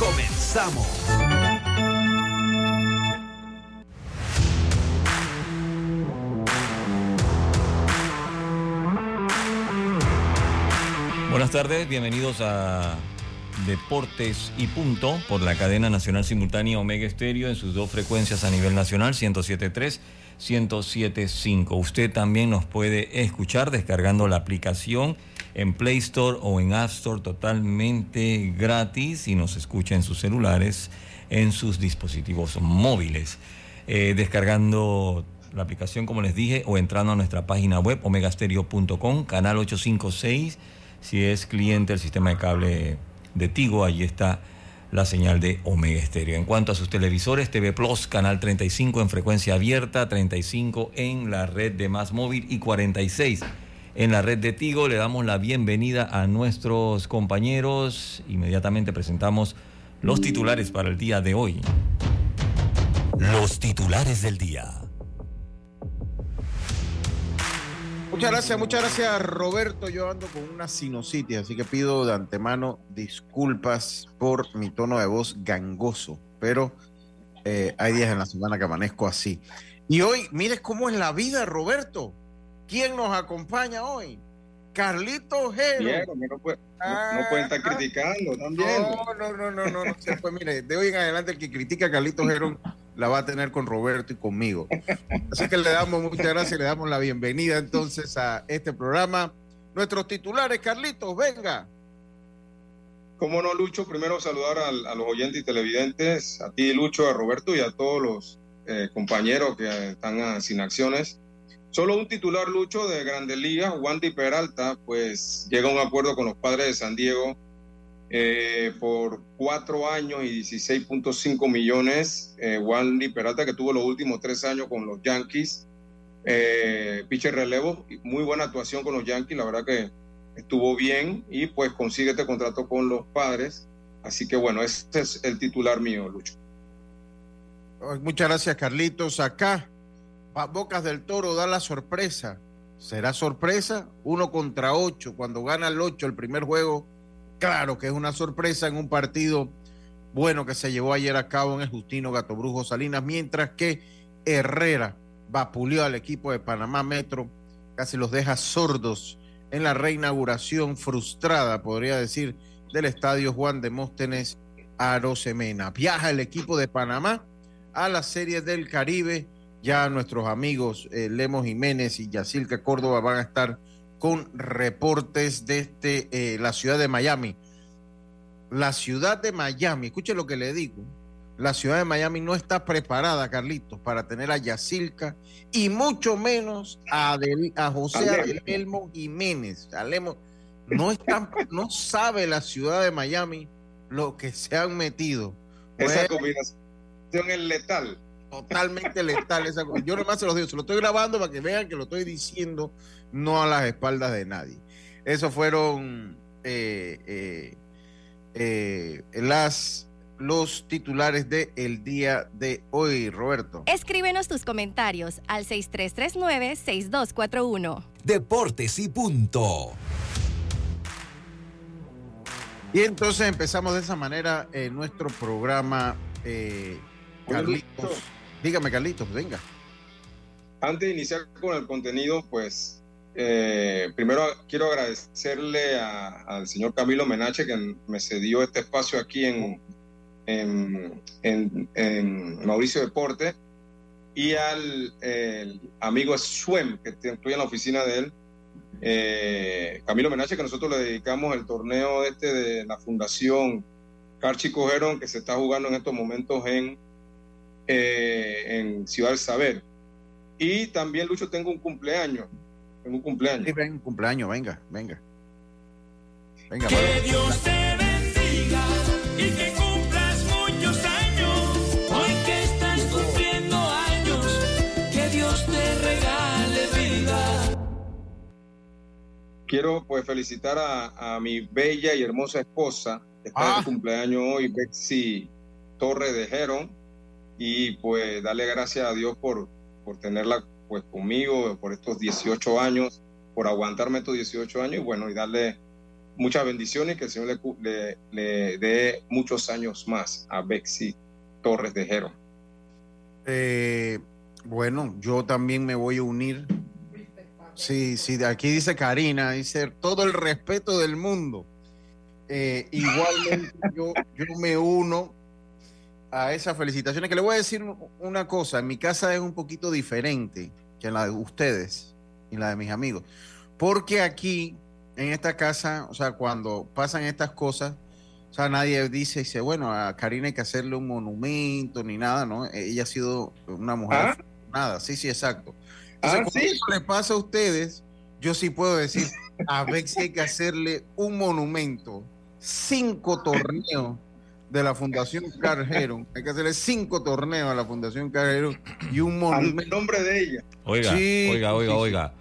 Comenzamos. Buenas tardes, bienvenidos a Deportes y Punto por la cadena nacional simultánea Omega Estéreo en sus dos frecuencias a nivel nacional, 107.3, 107.5. Usted también nos puede escuchar descargando la aplicación en Play Store o en App Store totalmente gratis y nos escucha en sus celulares, en sus dispositivos móviles. Eh, descargando la aplicación, como les dije, o entrando a nuestra página web omegastereo.com, canal 856 si es cliente del sistema de cable de Tigo, allí está la señal de Omega Estéreo. En cuanto a sus televisores, TV Plus, canal 35 en frecuencia abierta, 35 en la red de Más Móvil y 46 en la red de Tigo. Le damos la bienvenida a nuestros compañeros. Inmediatamente presentamos los titulares para el día de hoy. Los titulares del día. Muchas gracias, muchas gracias Roberto. Yo ando con una sinusitis, así que pido de antemano disculpas por mi tono de voz gangoso, pero eh, hay días en la semana que amanezco así. Y hoy, mires cómo es la vida, Roberto. ¿Quién nos acompaña hoy? Carlito Gero. No, puede, no, no, pueden estar Ah, criticando también. No, no, no, no, no, no puede. Mire, de hoy en adelante el que critica a Carlito Gero la va a tener con Roberto y conmigo. Así que le damos muchas gracias y le damos la bienvenida entonces a este programa. Nuestros titulares, Carlitos, venga. Cómo no, Lucho, primero saludar al- a, los oyentes y televidentes, a ti, Lucho, a Roberto y a todos los eh, compañeros que están ah, sin acciones. Solo un titular, Lucho, de Grandes Ligas, Wandy Peralta, pues llega a un acuerdo con los padres de San Diego eh, por cuatro años y 16.5 millones. Eh, Wandy Peralta, que tuvo los últimos tres años con los Yankees, eh, pitcher relevo, muy buena actuación con los Yankees, la verdad que estuvo bien y pues consigue este contrato con los padres. Así que bueno, este es el titular mío, Lucho. Muchas gracias, Carlitos. Acá, Bocas del Toro da la sorpresa. ¿Será sorpresa? Uno contra ocho. Cuando gana el ocho el primer juego, claro que es una sorpresa en un partido bueno que se llevó ayer a cabo en el Justino Gato Brujo Salinas, mientras que Herrera vapuleó al equipo de Panamá Metro, casi los deja sordos en la reinauguración frustrada, podría decir, del estadio Juan de Móstenes Arosemena. Viaja el equipo de Panamá a la Serie del Caribe. Ya nuestros amigos eh, Lemos Jiménez y Yacilca Córdoba van a estar con reportes desde eh, la ciudad de Miami. La ciudad de Miami, escuche lo que le digo. La ciudad de Miami no está preparada, Carlitos, para tener a Yacilca y mucho menos a, Adel- a José. Adelmo Jiménez. Alemo, no, no sabe la ciudad de Miami lo que se han metido. Esa combinación es letal. Totalmente letal esa cosa. Yo nomás se los digo, se lo estoy grabando para que vean que lo estoy diciendo, no a las espaldas de nadie. Esos fueron eh, eh, eh, las los titulares del el día de hoy, Roberto. Escríbenos tus comentarios al 6339-6241. Deportes y punto. Y entonces empezamos de esa manera eh, nuestro programa. eh, Carlitos. Dígame, Carlitos, venga. Antes de iniciar con el contenido, pues eh, primero quiero agradecerle al señor Camilo Menache que me cedió este espacio aquí en, en, en- Mauricio Deporte y al amigo Suem, que estoy en la oficina de él, eh, Camilo Menache, que nosotros le dedicamos el torneo este de la Fundación Carchi Cogerón, que se está jugando en estos momentos en, eh, en Ciudad del Saber. Y también, Lucho, tengo un cumpleaños. Tengo un cumpleaños. Sí, ven, un cumpleaños, venga, venga. Venga, que. Pues. Dios te bendiga y que cumplas muchos años. Hoy que estás cumpliendo años, que Dios te regale vida. Quiero pues felicitar a, a mi bella y hermosa esposa, que está ah. de cumpleaños hoy, Betsy Torre de Jerón y pues darle gracias a Dios por, por tenerla pues conmigo por estos 18 años, por aguantarme estos 18 años y bueno, y darle muchas bendiciones, que el Señor le, le, dé muchos años más a Betsy Torres de Heron. Eh, bueno, yo también me voy a unir Sí, sí, aquí dice Karina, dice todo el respeto del mundo. Eh, igualmente yo, yo me uno a esas felicitaciones, que le voy a decir una cosa, en mi casa es un poquito diferente que en la de ustedes y la de mis amigos, porque aquí, en esta casa, o sea, cuando pasan estas cosas, o sea, nadie dice, dice, bueno, a Karina hay que hacerle un monumento ni nada, ¿no? Ella ha sido una mujer ¿Ah? nada, sí, sí, exacto. Ah, eso le pasa a ustedes, yo sí puedo decir, a ver si hay que hacerle un monumento, cinco torneos de la Fundación Carjero. Hay que hacerle cinco torneos a la Fundación Carjero y un monumento. El nombre de ella. Oiga, oiga, oiga, oiga.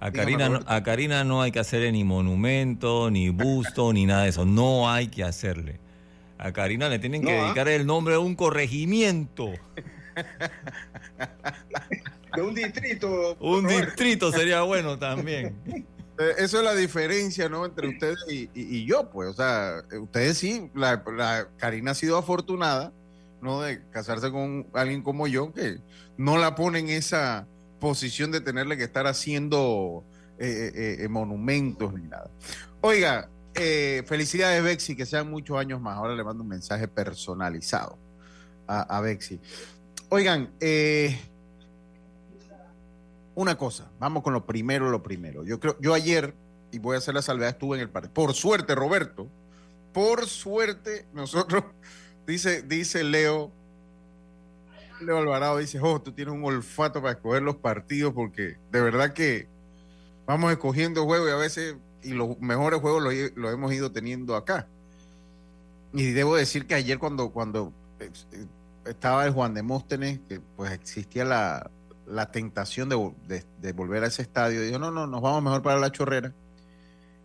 A Karina, a Karina no hay que hacerle ni monumento, ni busto, ni nada de eso. No hay que hacerle. A Karina le tienen que ¿ah? dedicar el nombre de un corregimiento. de un distrito. Un distrito sería bueno también. Eh, eso es la diferencia, ¿no? Entre ustedes y, yo, pues. O sea, ustedes sí, la, Karina ha sido afortunada, ¿no? De casarse con alguien como yo, que no la pone en esa posición de tenerle que estar haciendo eh, eh, monumentos ni nada. Oiga, felicidades, Bexi, que sean muchos años más. Ahora le mando un mensaje personalizado a, a Bexi. Oigan, eh, una cosa, vamos con lo primero, lo primero. Yo creo, yo ayer, y voy a hacer la salvedad, estuve en el partido. Por suerte, Roberto, por suerte, nosotros, dice, dice Leo, Leo Alvarado dice, oh, tú tienes un olfato para escoger los partidos, porque de verdad que vamos escogiendo juegos y a veces, y los mejores juegos los, hemos ido teniendo acá. Y debo decir que ayer cuando, cuando eh, estaba el Juan de Móstenes, que pues existía la, la tentación de, volver a ese estadio. Dijo, no, no, nos vamos mejor para la chorrera.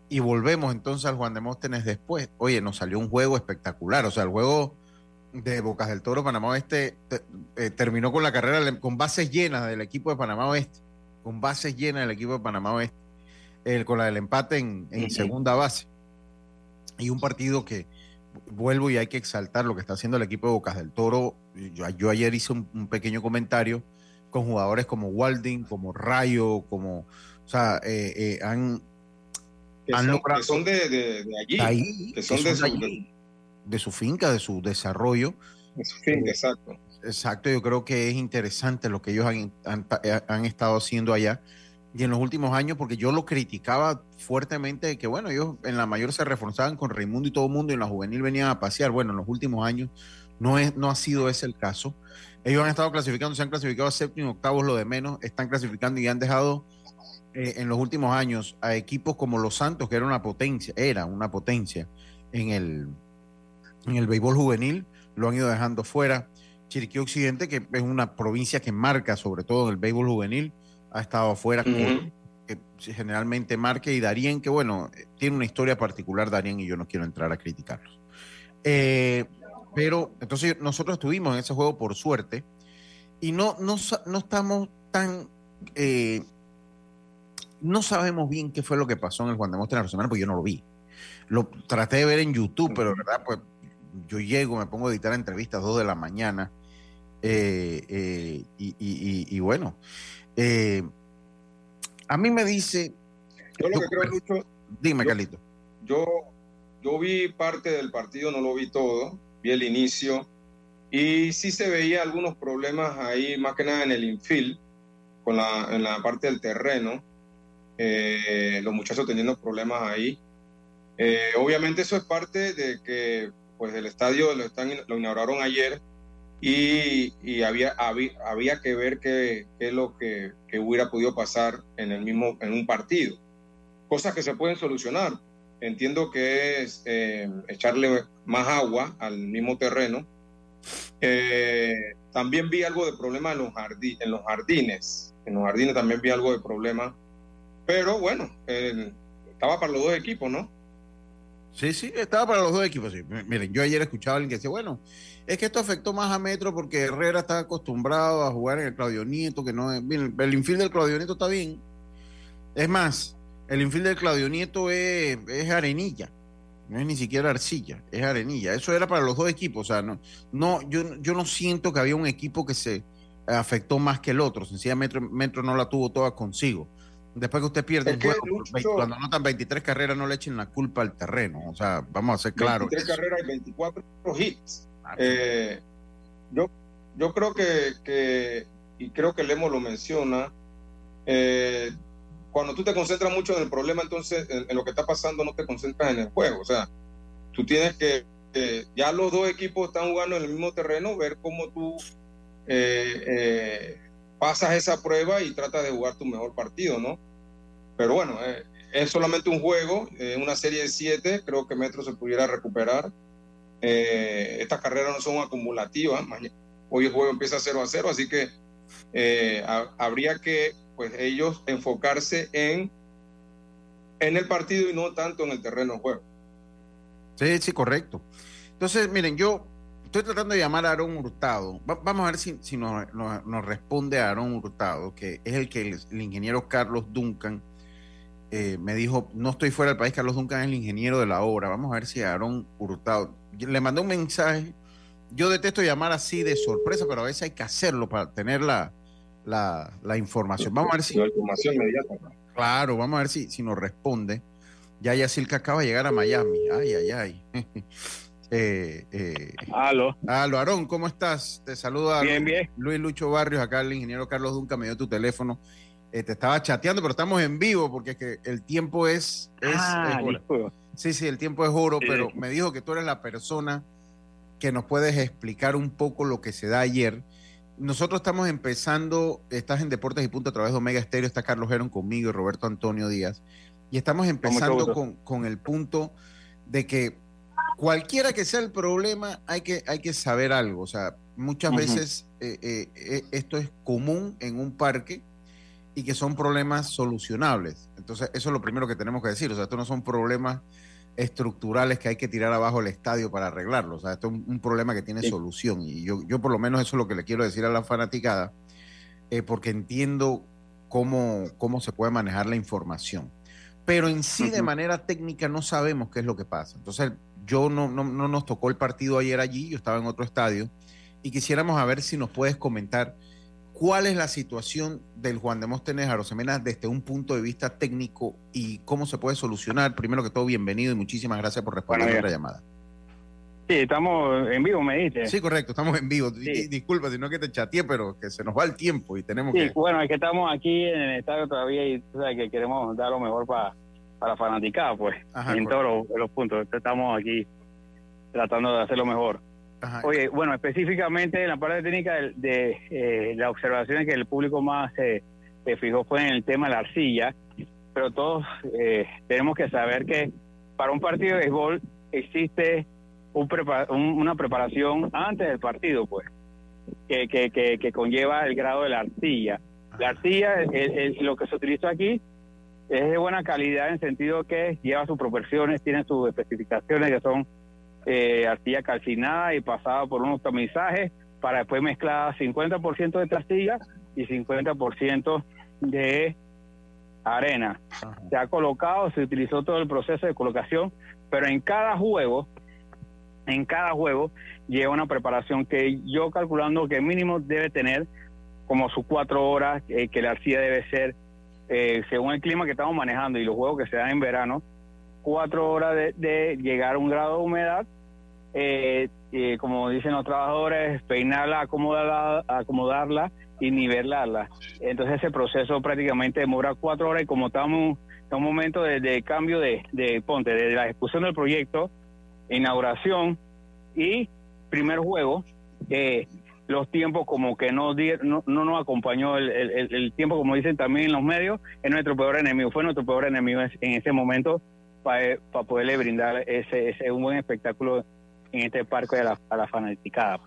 Y volvemos entonces al Juan de Móstenes después. Oye, nos salió un juego espectacular. O sea, el juego de Bocas del Toro Panamá Oeste eh, terminó con la carrera con bases llenas del equipo de Panamá Oeste. Con bases llenas del equipo de Panamá Oeste. con la del empate en, segunda base. Y un partido que vuelvo y hay que exaltar lo que está haciendo el equipo de Bocas del Toro. Yo, yo ayer hice un pequeño comentario con jugadores como Walding, como Rayo, como, o sea, eh, eh, han, han logrado... Que son de, allí, que son, de, su, de, su, finca, de su desarrollo. De su finca, exacto. Exacto, yo creo que es interesante lo que ellos han, han, estado haciendo allá. Y en los últimos años, porque yo lo criticaba fuertemente, que bueno, ellos en la mayor se reforzaban con Raimundo y todo el mundo, y en la juvenil venían a pasear. Bueno, en los últimos años no, es, no ha sido ese el caso. Ellos han estado clasificando, se han clasificado a séptimo, octavos, lo de menos, están clasificando y han dejado eh, en los últimos años a equipos como Los Santos, que era una potencia, era una potencia en el, en el béisbol juvenil, lo han ido dejando fuera. Chiriquí Occidente, que es una provincia que marca sobre todo en el béisbol juvenil, ha estado afuera, que generalmente marca, y Darien, que bueno, tiene una historia particular, Darien, y yo no quiero entrar a criticarlos. Eh, pero entonces nosotros estuvimos en ese juego por suerte y no, no, no estamos tan... Eh, no sabemos bien qué fue lo que pasó en el Juan de Mostra semana, porque yo no lo vi. Lo traté de ver en YouTube, pero verdad, pues yo llego, me pongo a editar entrevistas a dos de la mañana. Eh, eh, y, bueno, a mí me dice. Yo lo que creo, Lucho. Dime, Carlito. Yo, yo vi parte del partido, no lo vi todo vi el inicio y sí se veía algunos problemas ahí, más que nada en el infield, con la, en la parte del terreno, eh, los muchachos teniendo problemas ahí. Eh, obviamente eso es parte de que pues el estadio lo, están, lo inauguraron ayer y, y había, había, había, que ver qué, es lo que, que, hubiera podido pasar en, el mismo, en un partido. Cosas que se pueden solucionar entiendo que es eh, echarle más agua al mismo terreno. Eh, también vi algo de problema en los, en los jardines. En los jardines también vi algo de problema. Pero bueno, estaba para los dos equipos, ¿no? Sí, sí, estaba para los dos equipos. Sí. Miren, yo ayer escuchaba a alguien que decía, bueno, es que esto afectó más a Metro porque Herrera está acostumbrado a jugar en el Claudio Nieto, que no es. El infield del Claudio Nieto está bien. Es más, el infield del Claudio Nieto es, es arenilla, no es ni siquiera arcilla, es arenilla. Eso era para los dos equipos. O sea, no, no, yo, yo no siento que había un equipo que se afectó más que el otro. Sencillamente Metro, Metro no la tuvo toda consigo. Después que usted pierde Es el juego, Lucho- cuando anotan 23 carreras, no le echen la culpa al terreno. O sea, vamos a ser claros. 23 carreras y 24 hits. Eh, yo, yo creo que, que, y creo que Lemo lo menciona, eh, cuando tú te concentras mucho en el problema, entonces en, lo que está pasando no te concentras en el juego. O sea, tú tienes que, ya los dos equipos están jugando en el mismo terreno, ver cómo tú eh, eh, pasas esa prueba y tratas de jugar tu mejor partido, ¿no? Pero bueno, eh, es solamente un juego, eh, una serie de siete, creo que Metro se pudiera recuperar. Eh, estas carreras no son acumulativas, hoy el juego empieza 0 a 0, así que ha- habría que pues ellos enfocarse en, en el partido y no tanto en el terreno de juego. Sí, sí, correcto. Entonces, miren, yo estoy tratando de llamar a Aaron Hurtado. Va- vamos a ver si, si nos, nos- responde Aaron Hurtado, que es el que el, ingeniero Carlos Duncan eh, me dijo, no estoy fuera del país, Carlos Duncan es el ingeniero de la obra. Vamos a ver si Aaron Hurtado, le mandé un mensaje. Yo detesto llamar así de sorpresa, pero a veces hay que hacerlo para tener la, la, la información. Vamos a ver si... La información inmediata. Claro, vamos a ver si, si nos responde. Ya Yacilca acaba de llegar a Miami. Ay, ay, ay. eh, eh, Aló. Aló, Aarón, ¿cómo estás? Te saluda Bien, bien. Luis Lucho Barrios, acá el ingeniero Carlos Dunca me dio tu teléfono. Eh, te estaba chateando, pero estamos en vivo porque es que el tiempo es, es, ah, es oro. disculpa. Sí, sí, el tiempo es oro, Sí. pero me dijo que tú eres la persona que nos puedes explicar un poco lo que se da ayer. Nosotros estamos empezando, estás en Deportes y Punto a través de Omega Estéreo, está Carlos Heron conmigo y Roberto Antonio Díaz, y estamos empezando con, con el punto de que cualquiera que sea el problema, hay que, hay que saber algo. O sea, muchas veces eh, eh, eh, esto es común en un parque y que son problemas solucionables. Entonces, eso es lo primero que tenemos que decir. O sea, estos no son problemas estructurales que hay que tirar abajo el estadio para arreglarlo. O sea, esto es un, un problema que tiene Sí. solución. Y yo, yo por lo menos eso es lo que le quiero decir a la fanaticada, eh, porque entiendo cómo, cómo se puede manejar la información. Pero en sí, de manera técnica, no sabemos qué es lo que pasa. Entonces, yo no, no, no nos tocó el partido ayer allí, yo estaba en otro estadio, y quisiéramos a ver si nos puedes comentar cuál es la situación del Juan de Móstenes Arosemena desde un punto de vista técnico y cómo se puede solucionar. Primero que todo, bienvenido y muchísimas gracias por responder nuestra llamada. Sí, estamos en vivo, me dice. Sí, correcto, estamos en vivo. Sí. Disculpa, sino que te chateé, pero que se nos va el tiempo y tenemos Sí, que... bueno, es que estamos aquí en el estadio todavía y tú sabes que queremos dar lo mejor para para fanaticada, pues, Ajá, en correcto. todos los, los puntos. Estamos aquí tratando de hacer lo mejor. Ajá. Oye, bueno, específicamente en la parte técnica de, de, eh, las observaciones que el público más eh, se fijó fue en el tema de la arcilla, pero todos eh, tenemos que saber que para un partido de béisbol existe un prepa- un- una preparación antes del partido, pues, que, que, que, que conlleva el grado de la arcilla. La arcilla, el- el- lo que se utiliza aquí, es de buena calidad en sentido que lleva sus proporciones, tiene sus especificaciones que son eh, arcilla calcinada y pasada por unos tamizajes para después mezclar 50% de trastilla y 50% de arena. Ajá. Se ha colocado, se utilizó todo el proceso de colocación, pero en cada juego, en cada juego lleva una preparación que yo calculando que mínimo debe tener como sus cuatro horas, eh, que la arcilla debe ser, eh, según el clima que estamos manejando y los juegos que se dan en verano, cuatro horas de, llegar a un grado de humedad, eh, eh, como dicen los trabajadores, peinarla, acomodarla, acomodarla y nivelarla. Entonces ese proceso prácticamente demora cuatro horas y como estamos en un momento de, cambio de, ponte, de la ejecución del proyecto, inauguración y primer juego, eh, los tiempos como que no, no, no nos acompañó el, el- tiempo, como dicen también en los medios, es nuestro peor enemigo, fue nuestro peor enemigo en, en ese momento para poderle brindar ese, ese un buen espectáculo en este parque a la, a la fanaticada.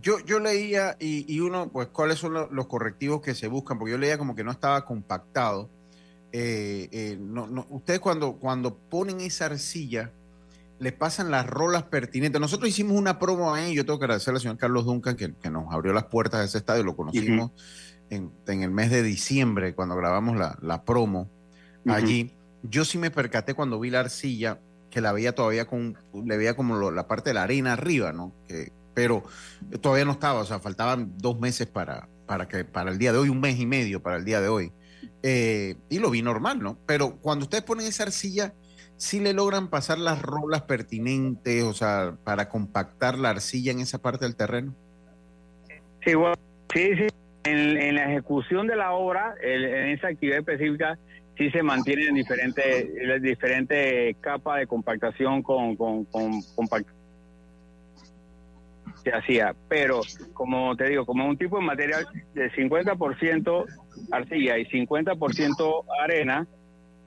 Yo, yo leía, y, y uno, pues, cuáles son lo- los correctivos que se buscan, porque yo leía como que no estaba compactado. eh, eh, no, no, ustedes cuando, cuando ponen esa arcilla, les pasan las rolas pertinentes. Nosotros hicimos una promo ahí, yo tengo que agradecer al señor Carlos Duncan que, que nos abrió las puertas de ese estadio, lo conocimos en, en el mes de diciembre cuando grabamos la, la promo allí. Yo sí me percaté cuando vi la arcilla, que la veía todavía con, le veía como lo- la parte de la arena arriba, ¿no? Que, pero todavía no estaba, o sea, faltaban dos meses para, para, que, para el día de hoy, un mes y medio para el día de hoy. Eh, y lo vi normal, ¿no? Pero cuando ustedes ponen esa arcilla, sí le logran pasar las rolas pertinentes, o sea, para compactar la arcilla en esa parte del terreno. Sí, bueno, sí, sí. En, la ejecución de la obra, en esa actividad específica, sí se mantienen diferentes, las diferentes capas de compactación con, con, con se hacía, pero como te digo, como un tipo de material de 50% arcilla y 50% arena,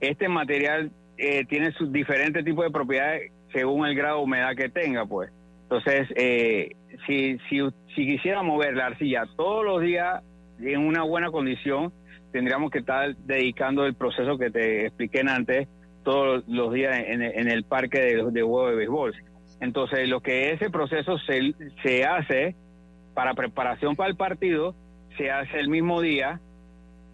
este material eh, tiene sus diferentes tipos de propiedades según el grado de humedad que tenga, pues. Entonces, eh, si, si, si quisiera mover la arcilla todos los días en una buena condición, tendríamos que estar dedicando el proceso que te expliqué antes todos los días en, en el parque de, de juego de béisbol. Entonces, lo que ese proceso se, se hace para preparación para el partido, se hace el mismo día,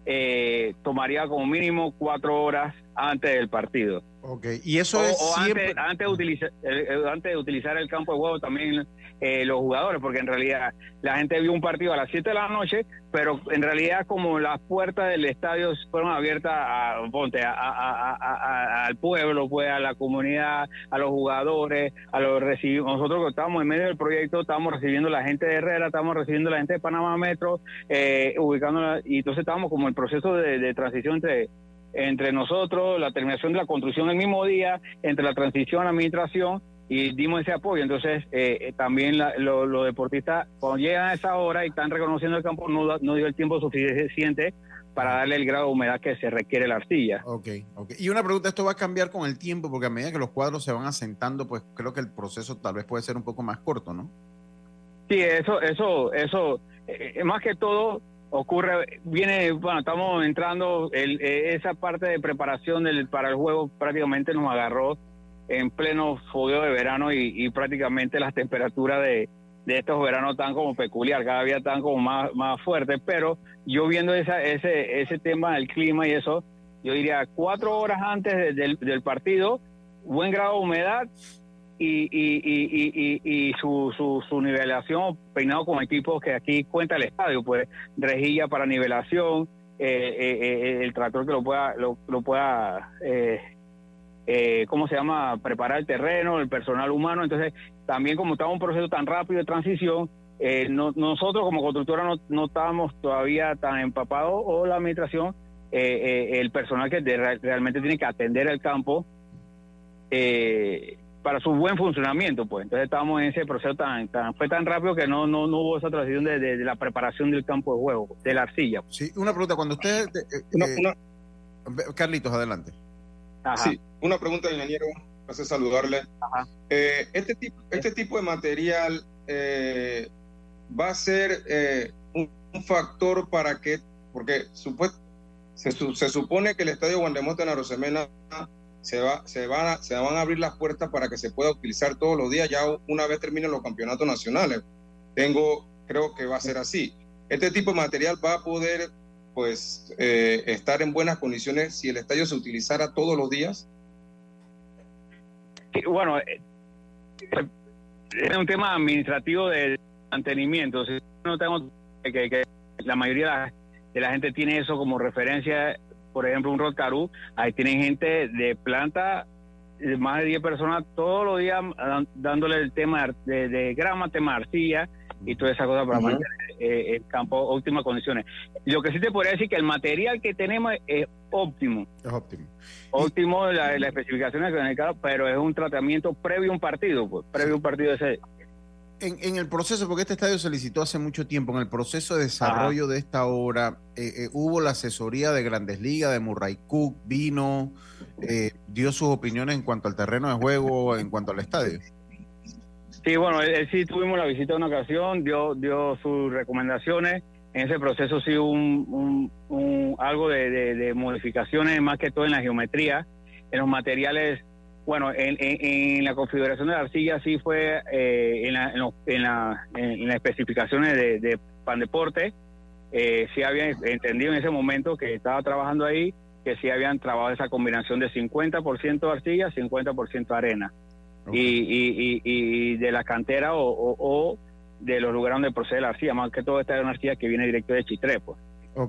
eh, tomaría como mínimo cuatro horas antes del partido. Ok, y eso o, es o siempre... antes, antes, de utilizar, eh, eh, antes de utilizar el campo de juego también eh, los jugadores, porque en realidad la gente vio un partido a las 7 de la noche, pero en realidad como las puertas del estadio fueron abiertas a, ponte, a, al pueblo, pues a la comunidad, a los jugadores, a los. Nosotros que estábamos en medio del proyecto, estábamos recibiendo la gente de Herrera, estábamos recibiendo la gente de Panamá Metro, eh, ubicándola, y entonces estábamos como en proceso de, transición entre entre nosotros, la terminación de la construcción el mismo día, entre la transición la administración y dimos ese apoyo. Entonces, eh, eh, también la- lo- los deportistas, cuando llegan a esa hora y están reconociendo el campo, no, no dio el tiempo suficiente para darle el grado de humedad que se requiere la arcilla. Ok, ok. Y una pregunta, ¿esto va a cambiar con el tiempo? Porque a medida que los cuadros se van asentando, pues creo que el proceso tal vez puede ser un poco más corto, ¿no? Sí, eso, eso, eso, eh, eh, más que todo ocurre, viene, bueno, estamos entrando, el, eh, esa parte de preparación del, para el juego prácticamente nos agarró en pleno fogueo de verano y, y prácticamente las temperaturas de, de estos veranos están como peculiar, cada día están como más, más fuertes, pero yo viendo esa, ese, ese tema del clima y eso, yo diría cuatro horas antes de- del, del partido, buen grado de humedad y, y, y, y, su, su, su nivelación peinado con equipos que aquí cuenta el estadio, pues rejilla para nivelación, eh, eh, eh, el tractor que lo pueda, lo, lo pueda eh, ¿cómo se llama? Preparar el terreno, el personal humano. Entonces, también como estaba un proceso tan rápido de transición, eh, no- nosotros como constructora no, no estábamos todavía tan empapados o la administración, eh, eh, el personal que de- realmente tiene que atender el campo eh, para su buen funcionamiento, pues. Entonces estábamos en ese proceso tan, tan fue tan rápido que no, no, no hubo esa transición de, de- de la preparación del campo de juego, de la arcilla. Sí, una pregunta, cuando usted... una- Carlitos, adelante. Ajá. Sí, una pregunta, ingeniero, hace saludarle. Ajá. Eh, este, tipo, este tipo de material eh, va a ser eh, un, un factor para que, porque supuest- se, su- se supone que el estadio Guandemote en Arosemena se, va, se, van a, se van a abrir las puertas para que se pueda utilizar todos los días, ya una vez terminen los campeonatos nacionales. Tengo, creo que va a ser así. Este tipo de material va a poder pues eh, estar en buenas condiciones si el estadio se utilizara todos los días. Bueno, eh, eh, es un tema administrativo de mantenimiento. Si no tengo que, que la mayoría de la, gente tiene eso como referencia, por ejemplo, un Rotarú, ahí tienen gente de planta, eh, más de 10 personas todos los días dan- dándole el tema de, de grama, tema arcilla y toda esa cosa para mantener eh, el campo óptimas condiciones. Lo que sí te podría decir que el material que tenemos es óptimo Es óptimo. óptimo la, la especificación de cada, pero es un tratamiento previo a un partido, pues, previo a un partido ese. En, en el proceso, porque este estadio se licitó hace mucho tiempo, en el proceso de desarrollo de esta obra, eh, eh, hubo la asesoría de Grandes Ligas, de Murray Cook, vino, eh, dio sus opiniones en cuanto al terreno de juego, en cuanto al estadio. Sí, bueno, él, él sí tuvimos la visita una ocasión, dio dio sus recomendaciones En ese proceso sí hubo un, un, algo de, modificaciones, más que todo en la geometría, en los materiales. Bueno, en, en, la configuración de la arcilla sí fue eh, en, la, en, la, en, las especificaciones de, de Pandeporte, eh, sí había entendido en ese momento que estaba trabajando ahí, que sí habían trabajado esa combinación de 50% arcilla, 50% arena. Y, y, y, de la cantera o, o de los lugares donde procede la arcilla, más que todo esta es una arcilla que viene directo de Chitré, pues.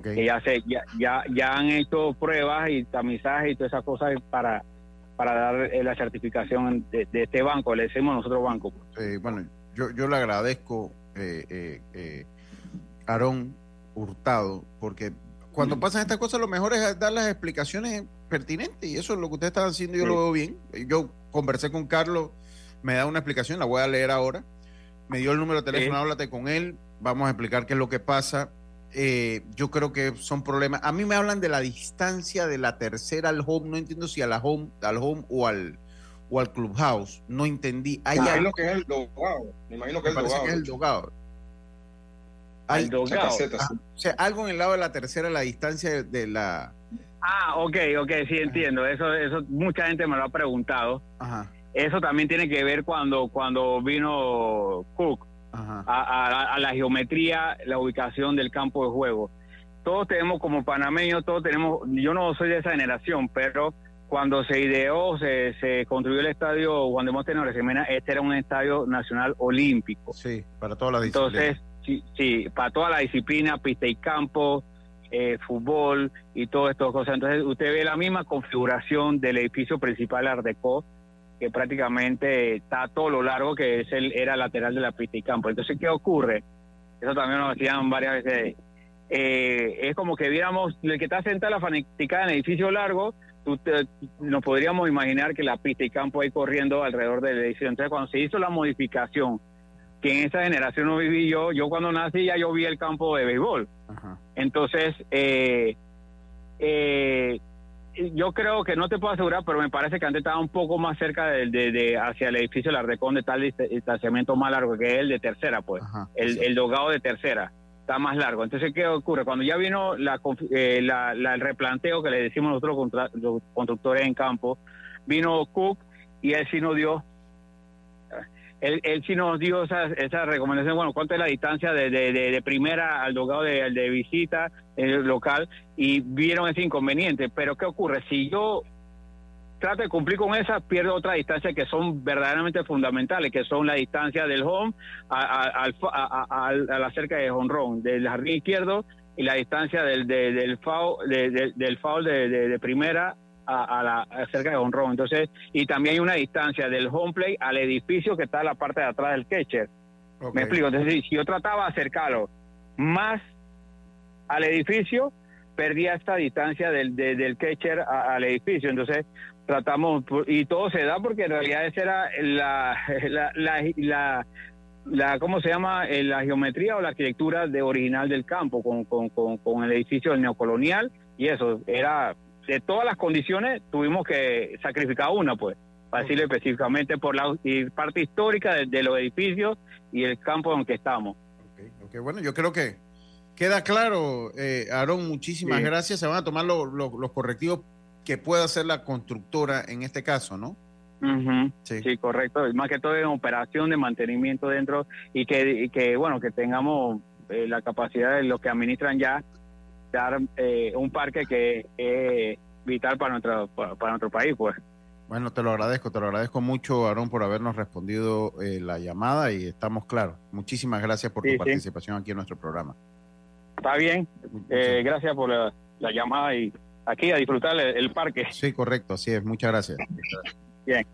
Que ya, se, ya, ya, ya han hecho pruebas y tamizaje y todas esas cosas para, para dar eh, la certificación de, este banco, le decimos nosotros banco. Pues. bueno, yo, yo le agradezco, eh, eh, eh, Aarón Hurtado, porque cuando pasan estas cosas lo mejor es dar las explicaciones pertinentes y eso es lo que usted está haciendo, yo lo veo bien. Yo conversé con Carlos, me da una explicación, la voy a leer ahora me dio el número de teléfono, háblate con él, vamos a explicar qué es lo que pasa. Eh, yo creo que son problemas. A mí me hablan de la distancia de la tercera al home, no entiendo si a la home, al home o al o al clubhouse, no entendí. Hay me imagino que es el dogado, me imagino que, es, el dogado. que es el dogado. Hay, dogado. o sea, algo en el lado de la tercera, la distancia de la... Ah, ok, ok, sí entiendo. Eso, eso mucha gente me lo ha preguntado. Ajá. Eso también tiene que ver cuando, cuando vino Cook a, la geometría, la ubicación del campo de juego. Todos tenemos como panameños, todos tenemos, yo no soy de esa generación, pero cuando se ideó, se, se construyó el estadio Juan de Montenegro Semena, este era un estadio nacional olímpico. Sí, para todas las disciplinas. Entonces, sí, sí, para toda la disciplina, pista y campo, eh, fútbol y todo esto cosas. Entonces, usted ve la misma configuración del edificio principal Ardeco que prácticamente está todo lo largo que es el, era lateral de la pista y campo. Entonces, ¿qué ocurre? Eso también nos decían varias veces. Eh, es como que viéramos, el que está sentado la fanaticada en el edificio largo, nos podríamos imaginar que la pista y campo ahí corriendo alrededor del edificio. Entonces, cuando se hizo la modificación, que en esa generación no viví yo, yo cuando nací ya yo vi el campo de béisbol. Entonces, eh, eh, yo creo que no te puedo asegurar, pero me parece que antes estaba un poco más cerca de, de, hacia el edificio del Ardecón, de tal distanciamiento más largo que el de tercera, pues, el, el, dogado de tercera está más largo. Entonces, ¿qué ocurre? Cuando ya vino la, eh, la, el replanteo que le decimos nosotros los constructores en campo, vino Cook y él sí nos dio él, sí nos dio esa, esa recomendación, bueno, cuánto es la distancia de, de, primera al dogado de, de visita el local y vieron ese inconveniente. Pero ¿qué ocurre? Si yo trato de cumplir con esa, pierdo otra distancia que son verdaderamente fundamentales, que son la distancia del home a, a, a, la cerca de honrón, del jardín izquierdo y la distancia del, del foul, del foul de, primera a, la cerca de honrón. Entonces, y también hay una distancia del home play al edificio que está en la parte de atrás del catcher. Me explico. Entonces, si yo trataba de acercarlo más al edificio, perdía esta distancia del, del catcher al edificio. Entonces, tratamos, y todo se da porque en realidad esa era la, la, la, la, ¿cómo se llama? Eh, la geometría o la arquitectura de original del campo con, con, con, con el edificio del neocolonial y eso era de todas las condiciones tuvimos que sacrificar una, pues, para decirlo específicamente por la parte histórica de, los edificios y el campo en que estamos. Okay, bueno, yo creo que queda claro, eh, Aarón, muchísimas gracias. Se van a tomar los correctivos que pueda hacer la constructora en este caso, ¿no? sí. correcto. Más que todo en operación de mantenimiento dentro y que, que bueno, que tengamos eh, la capacidad de los que administran ya dar eh, un parque que es vital para nuestro, para, nuestro país, pues. Bueno, te lo agradezco, te lo agradezco mucho, Aarón, por habernos respondido eh, la llamada y estamos claros. Muchísimas gracias por tu participación aquí en nuestro programa. Está bien, eh, gracias por la, llamada y aquí a disfrutar el, parque. Sí, correcto, así es, muchas gracias. Bien.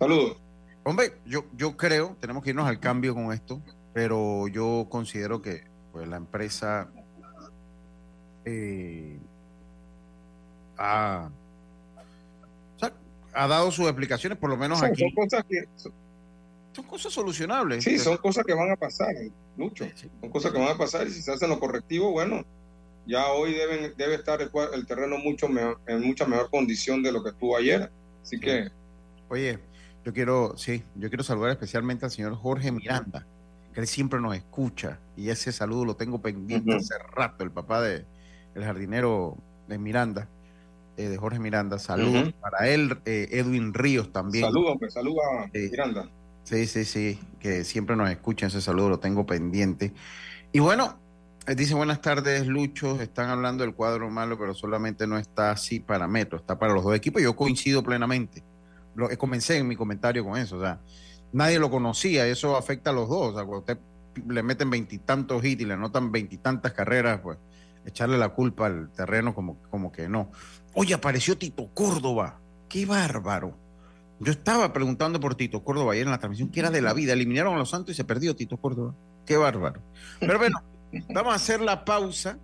Saludos. Hombre, yo, yo creo, tenemos que irnos al cambio con esto, pero yo considero que pues, la empresa eh, ha, ha, dado sus explicaciones, por lo menos aquí. Son cosas que. Son, cosas solucionables. Sí, son cosas que van a pasar, mucho. Son cosas que van a pasar y si se hacen los correctivos, bueno, ya hoy deben, debe estar el, terreno mucho en mucha mejor condición de lo que estuvo ayer. Así que. Oye, yo quiero, sí, yo quiero saludar especialmente al señor Jorge Miranda que él siempre nos escucha y ese saludo lo tengo pendiente hace rato, el papá de el jardinero de Miranda, eh, de Jorge Miranda. Saludos para él, eh, Edwin Ríos también. Saludos, pues, saludos a Miranda. Sí, sí, sí, que siempre nos escuchan, ese saludo lo tengo pendiente. Y bueno, eh, dice buenas tardes, Lucho. Están hablando del cuadro malo, pero solamente no está así para Metro, está para los dos equipos. Yo coincido plenamente. Lo, comencé en mi comentario con eso. O sea, nadie lo conocía, eso afecta a los dos. O sea, cuando usted le meten veintitantos hits y le anotan veintitantas carreras, pues echarle la culpa al terreno como, como que no. Oye, apareció Tito Córdoba. Qué bárbaro. Yo estaba preguntando por Tito Córdoba ayer en la transmisión, que era de la vida. Eliminaron a los Santos y se perdió Tito Córdoba. Qué bárbaro. Pero bueno, vamos a hacer la pausa.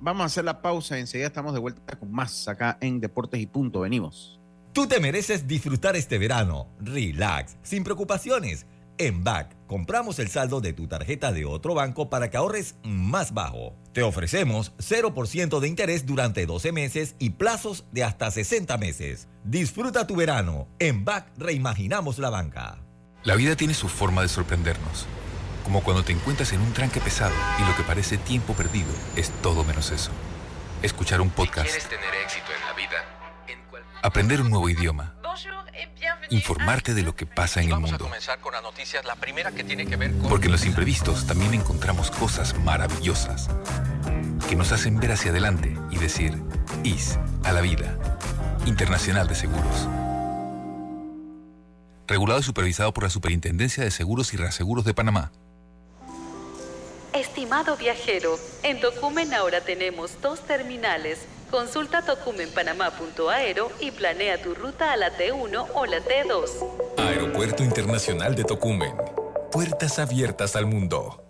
Vamos a hacer la pausa. Enseguida estamos de vuelta con más acá en Deportes y Punto. Venimos. Tú te mereces disfrutar este verano. Relax, sin preocupaciones. En BAC, compramos el saldo de tu tarjeta de otro banco para que ahorres más bajo. Te ofrecemos 0% de interés durante 12 meses y plazos de hasta 60 meses. Disfruta tu verano. En BAC reimaginamos la banca. La vida tiene su forma de sorprendernos. Como cuando te encuentras en un tranque pesado y lo que parece tiempo perdido es todo menos eso. Escuchar un podcast. tener éxito en la vida, aprender un nuevo idioma informarte de lo que pasa en el mundo. Porque en los imprevistos también encontramos cosas maravillosas que nos hacen ver hacia adelante y decir, IS a la vida. Internacional de Seguros. Regulado y supervisado por la Superintendencia de Seguros y Reaseguros de Panamá. Estimado viajero, en Tocumen ahora tenemos dos terminales Consulta tocumenpanamá.aero y planea tu ruta a la T1 o la T2. Aeropuerto Internacional de Tocumen. Puertas abiertas al mundo.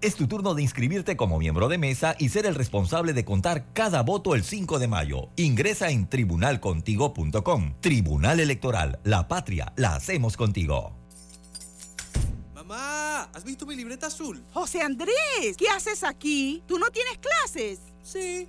Es tu turno de inscribirte como miembro de mesa y ser el responsable de contar cada voto el 5 de mayo. Ingresa en tribunalcontigo.com. Tribunal Electoral. La patria la hacemos contigo. Mamá, ¿has visto mi libreta azul? José Andrés, ¿qué haces aquí? ¿Tú no tienes clases? Sí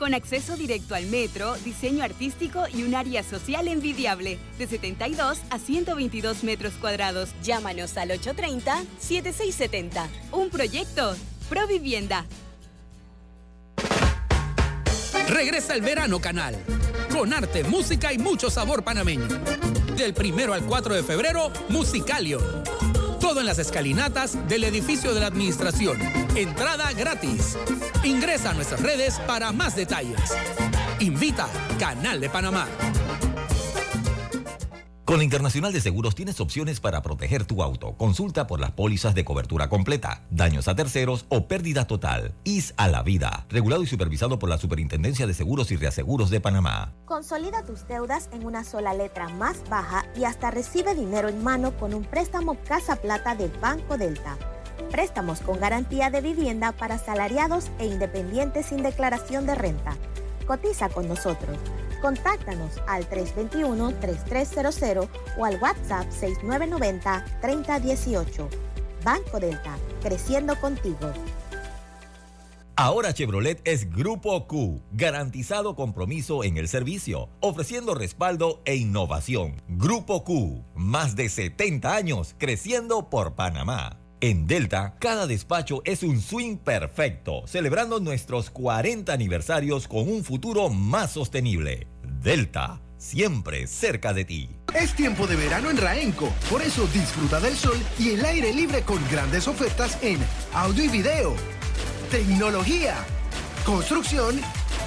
con acceso directo al metro, diseño artístico y un área social envidiable, de 72 a 122 metros cuadrados. Llámanos al 830-7670. Un proyecto, Provivienda. Regresa el verano canal, con arte, música y mucho sabor panameño. Del primero al 4 de febrero, Musicalio. Todo en las escalinatas del edificio de la administración. Entrada gratis. Ingresa a nuestras redes para más detalles. Invita Canal de Panamá. Con Internacional de Seguros tienes opciones para proteger tu auto. Consulta por las pólizas de cobertura completa, daños a terceros o pérdida total. IS a la vida. Regulado y supervisado por la Superintendencia de Seguros y Reaseguros de Panamá. Consolida tus deudas en una sola letra más baja y hasta recibe dinero en mano con un préstamo Casa Plata del Banco Delta. Préstamos con garantía de vivienda para salariados e independientes sin declaración de renta. Cotiza con nosotros. Contáctanos al 321-3300 o al WhatsApp 6990-3018. Banco Delta, creciendo contigo. Ahora Chevrolet es Grupo Q, garantizado compromiso en el servicio, ofreciendo respaldo e innovación. Grupo Q, más de 70 años creciendo por Panamá. En Delta, cada despacho es un swing perfecto, celebrando nuestros 40 aniversarios con un futuro más sostenible. Delta, siempre cerca de ti. Es tiempo de verano en Raenco, por eso disfruta del sol y el aire libre con grandes ofertas en audio y video, tecnología, construcción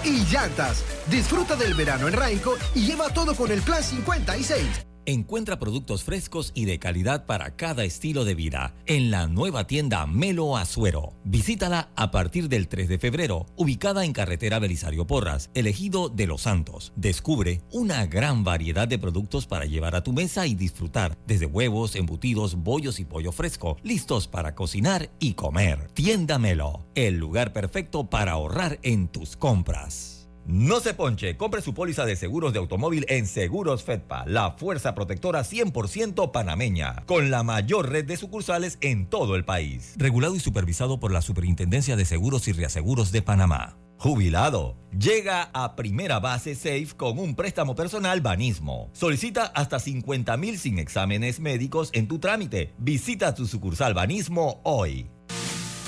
y llantas. Disfruta del verano en Raenco y lleva todo con el plan 56. Encuentra productos frescos y de calidad para cada estilo de vida en la nueva tienda Melo Azuero. Visítala a partir del 3 de febrero, ubicada en carretera Belisario Porras, elegido de Los Santos. Descubre una gran variedad de productos para llevar a tu mesa y disfrutar, desde huevos, embutidos, bollos y pollo fresco, listos para cocinar y comer. Tienda Melo, el lugar perfecto para ahorrar en tus compras. No se ponche, compre su póliza de seguros de automóvil en Seguros Fedpa, la fuerza protectora 100% panameña, con la mayor red de sucursales en todo el país. Regulado y supervisado por la Superintendencia de Seguros y Reaseguros de Panamá. Jubilado. Llega a primera base Safe con un préstamo personal Banismo. Solicita hasta 50 mil sin exámenes médicos en tu trámite. Visita tu sucursal Banismo hoy.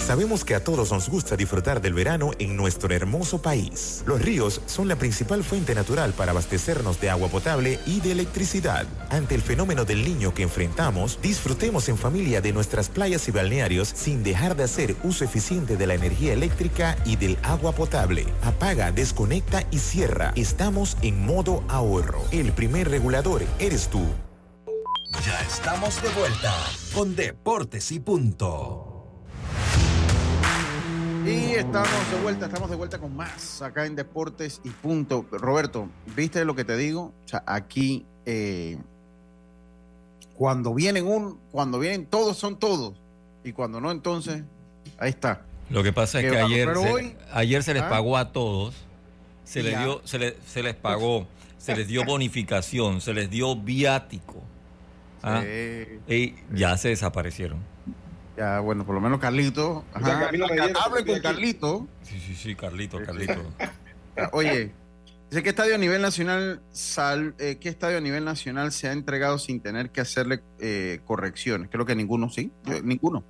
Sabemos que a todos nos gusta disfrutar del verano en nuestro hermoso país. Los ríos son la principal fuente natural para abastecernos de agua potable y de electricidad. Ante el fenómeno del niño que enfrentamos, disfrutemos en familia de nuestras playas y balnearios sin dejar de hacer uso eficiente de la energía eléctrica y del agua potable. Apaga, desconecta y cierra. Estamos en modo ahorro. El primer regulador eres tú. Ya estamos de vuelta con Deportes y Punto. Y estamos de vuelta, estamos de vuelta con más acá en Deportes y Punto. Roberto, ¿viste lo que te digo? O sea, aquí eh, cuando vienen un, cuando vienen todos son todos y cuando no entonces ahí está. Lo que pasa es que ayer, se, hoy- ayer se les ¿Ah? pagó a todos, se les Ya. dio, se les, se les pagó, se les dio bonificación, se les dio viático. ¿ah? Sí. Y ya se desaparecieron. Ya, bueno, por lo menos Carlito. Ajá, hablen con. Carlito. Sí, sí, sí, Carlito, Carlito. Oye, dice que estadio a nivel nacional, sal, eh, ¿qué estadio a nivel nacional se ha entregado sin tener que hacerle eh, correcciones? Creo que ninguno, sí, eh, ninguno.